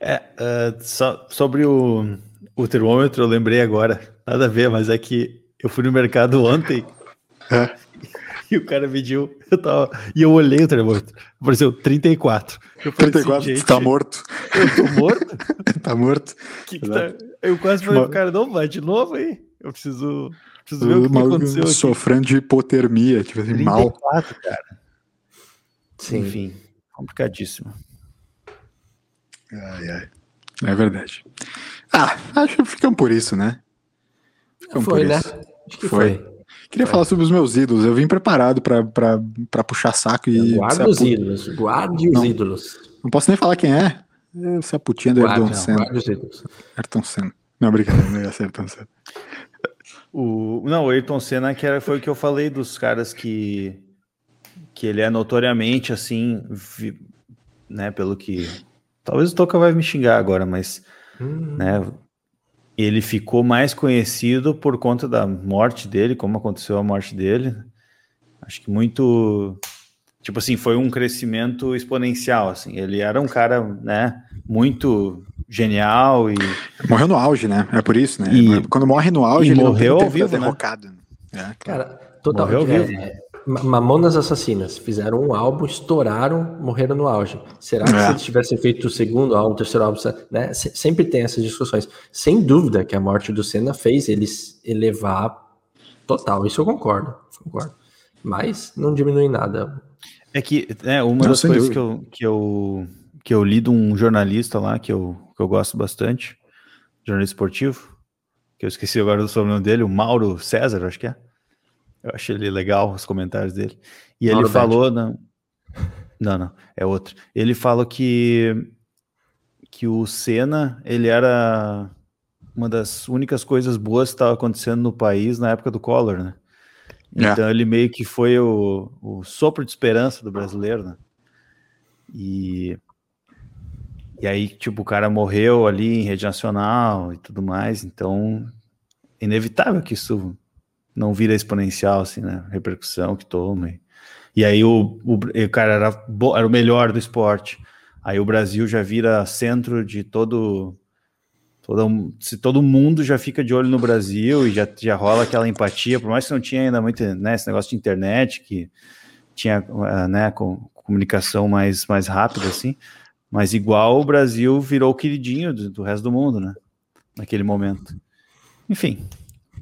É, uh, só, sobre o, o termômetro, eu lembrei agora, nada a ver, mas é que eu fui no mercado ontem é. E o cara mediu, eu tava, e eu olhei o termômetro, apareceu 34. Eu 34, assim, tá morto. Eu tô morto? tá morto. Que que tá... Eu quase falei pro cara, não, vai de novo aí. Eu preciso, preciso ver o, o que, aconteceu aqui. Sofrendo de hipotermia, tipo assim, 34, mal. cara. Sim. Enfim, complicadíssimo. Ai, ai. É verdade. Ah, acho que ficamos por isso, né? Ficamos foi, né? Acho que foi. foi. Queria é. falar sobre os meus ídolos. Eu vim preparado para puxar saco e. Guarda os ídolos. Guarde os não, ídolos. Não posso nem falar quem é. Essa putinha do guarda, Ayrton Senna. Guarde os ídolos. Ayrton Senna. Não, brincadeira, não ia ser Ayrton Senna. O, não, o Ayrton Senna que era, foi o que eu falei dos caras que que ele é notoriamente assim, vi, né, pelo que talvez o Toca vai me xingar agora, mas hum. né, ele ficou mais conhecido por conta da morte dele, como aconteceu a morte dele. Acho que muito, tipo assim, foi um crescimento exponencial, assim. Ele era um cara, né, muito genial e morreu no auge, né? É por isso, né? E... Quando morre no auge, ele morreu ao vivo, né? É, cara, total. Morreu ao vivo. É, Mamonas Assassinas fizeram um álbum, estouraram, morreram no auge. Será que é. se eles tivessem feito o segundo álbum, o terceiro álbum, né? Sempre tem essas discussões. Sem dúvida que a morte do Senna fez eles elevar total. Isso eu concordo, concordo. Mas não diminui nada. É que é, uma não, das coisas que eu, que, eu, que eu li de um jornalista lá que eu, que eu gosto bastante, jornalista esportivo, que eu esqueci agora do sobrenome dele, o Mauro César, acho que é. Eu achei ele legal, os comentários dele. E ele falou. Não, não, não, é outro. Ele falou que, que o Senna ele era uma das únicas coisas boas que estava acontecendo no país na época do Collor, né? É. Então ele meio que foi o, o sopro de esperança do brasileiro, né? E, e aí, tipo, o cara morreu ali em rede nacional e tudo mais, então inevitável que isso não vira exponencial, assim, né? Repercussão que toma. E, aí o, o, o cara era, era o melhor do esporte. Aí o Brasil já vira centro de todo todo, se todo mundo já fica de olho no Brasil e já, já rola aquela empatia, por mais que não tinha ainda muito né, esse negócio de internet, que tinha eh, né, com, comunicação mais, mais rápida, assim, mas igual o Brasil virou o queridinho do, do resto do mundo, né? Naquele momento. Enfim,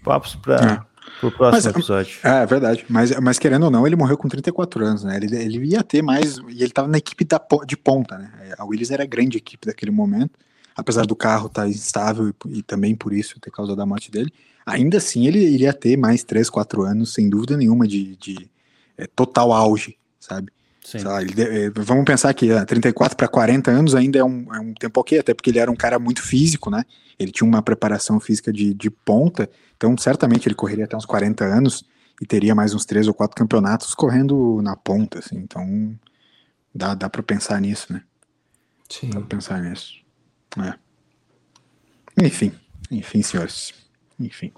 papos para é. o próximo mas, episódio. É, é, verdade. Mas, mas querendo ou não, ele morreu com 34 anos, né? Ele, ele ia ter mais. E ele estava na equipe da, de ponta, né? A Willis era a grande equipe daquele momento apesar do carro estar tá instável e, e, também por isso ter causado a morte dele, ainda assim ele iria ter mais 3, 4 anos, sem dúvida nenhuma, de, de é, total auge, sabe? Lá, ele, é, vamos pensar que é, 34 para 40 anos ainda é um, é um tempo ok, até porque ele era um cara muito físico, né? Ele tinha uma preparação física de, de ponta, então certamente ele correria até uns 40 anos e teria mais uns três ou quatro campeonatos correndo na ponta, assim. Então dá, dá para pensar nisso, né? Sim. Dá pra pensar nisso. É. Enfim, enfim, senhores. Enfim.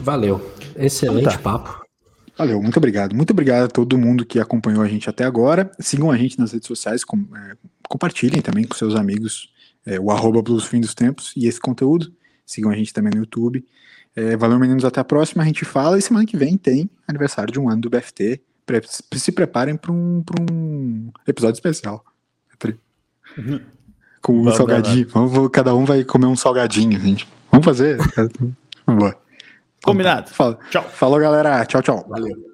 Valeu. Excelente então tá. papo. Valeu, muito obrigado. Muito obrigado a todo mundo que acompanhou a gente até agora. Sigam a gente nas redes sociais, com, é, compartilhem também com seus amigos é, o arroba Blues Fim dos Tempos e esse conteúdo. Sigam a gente também no YouTube. É, valeu, meninos. Até a próxima. A gente fala e semana que vem tem aniversário de um ano do BFT. Se preparem para um, um episódio especial. Uhum com um salgadinho. Vamos, cada um vai comer um salgadinho, gente. Vamos fazer? Vamos Combinado. Fala. Tchau. Falou, galera. Tchau, tchau. Valeu.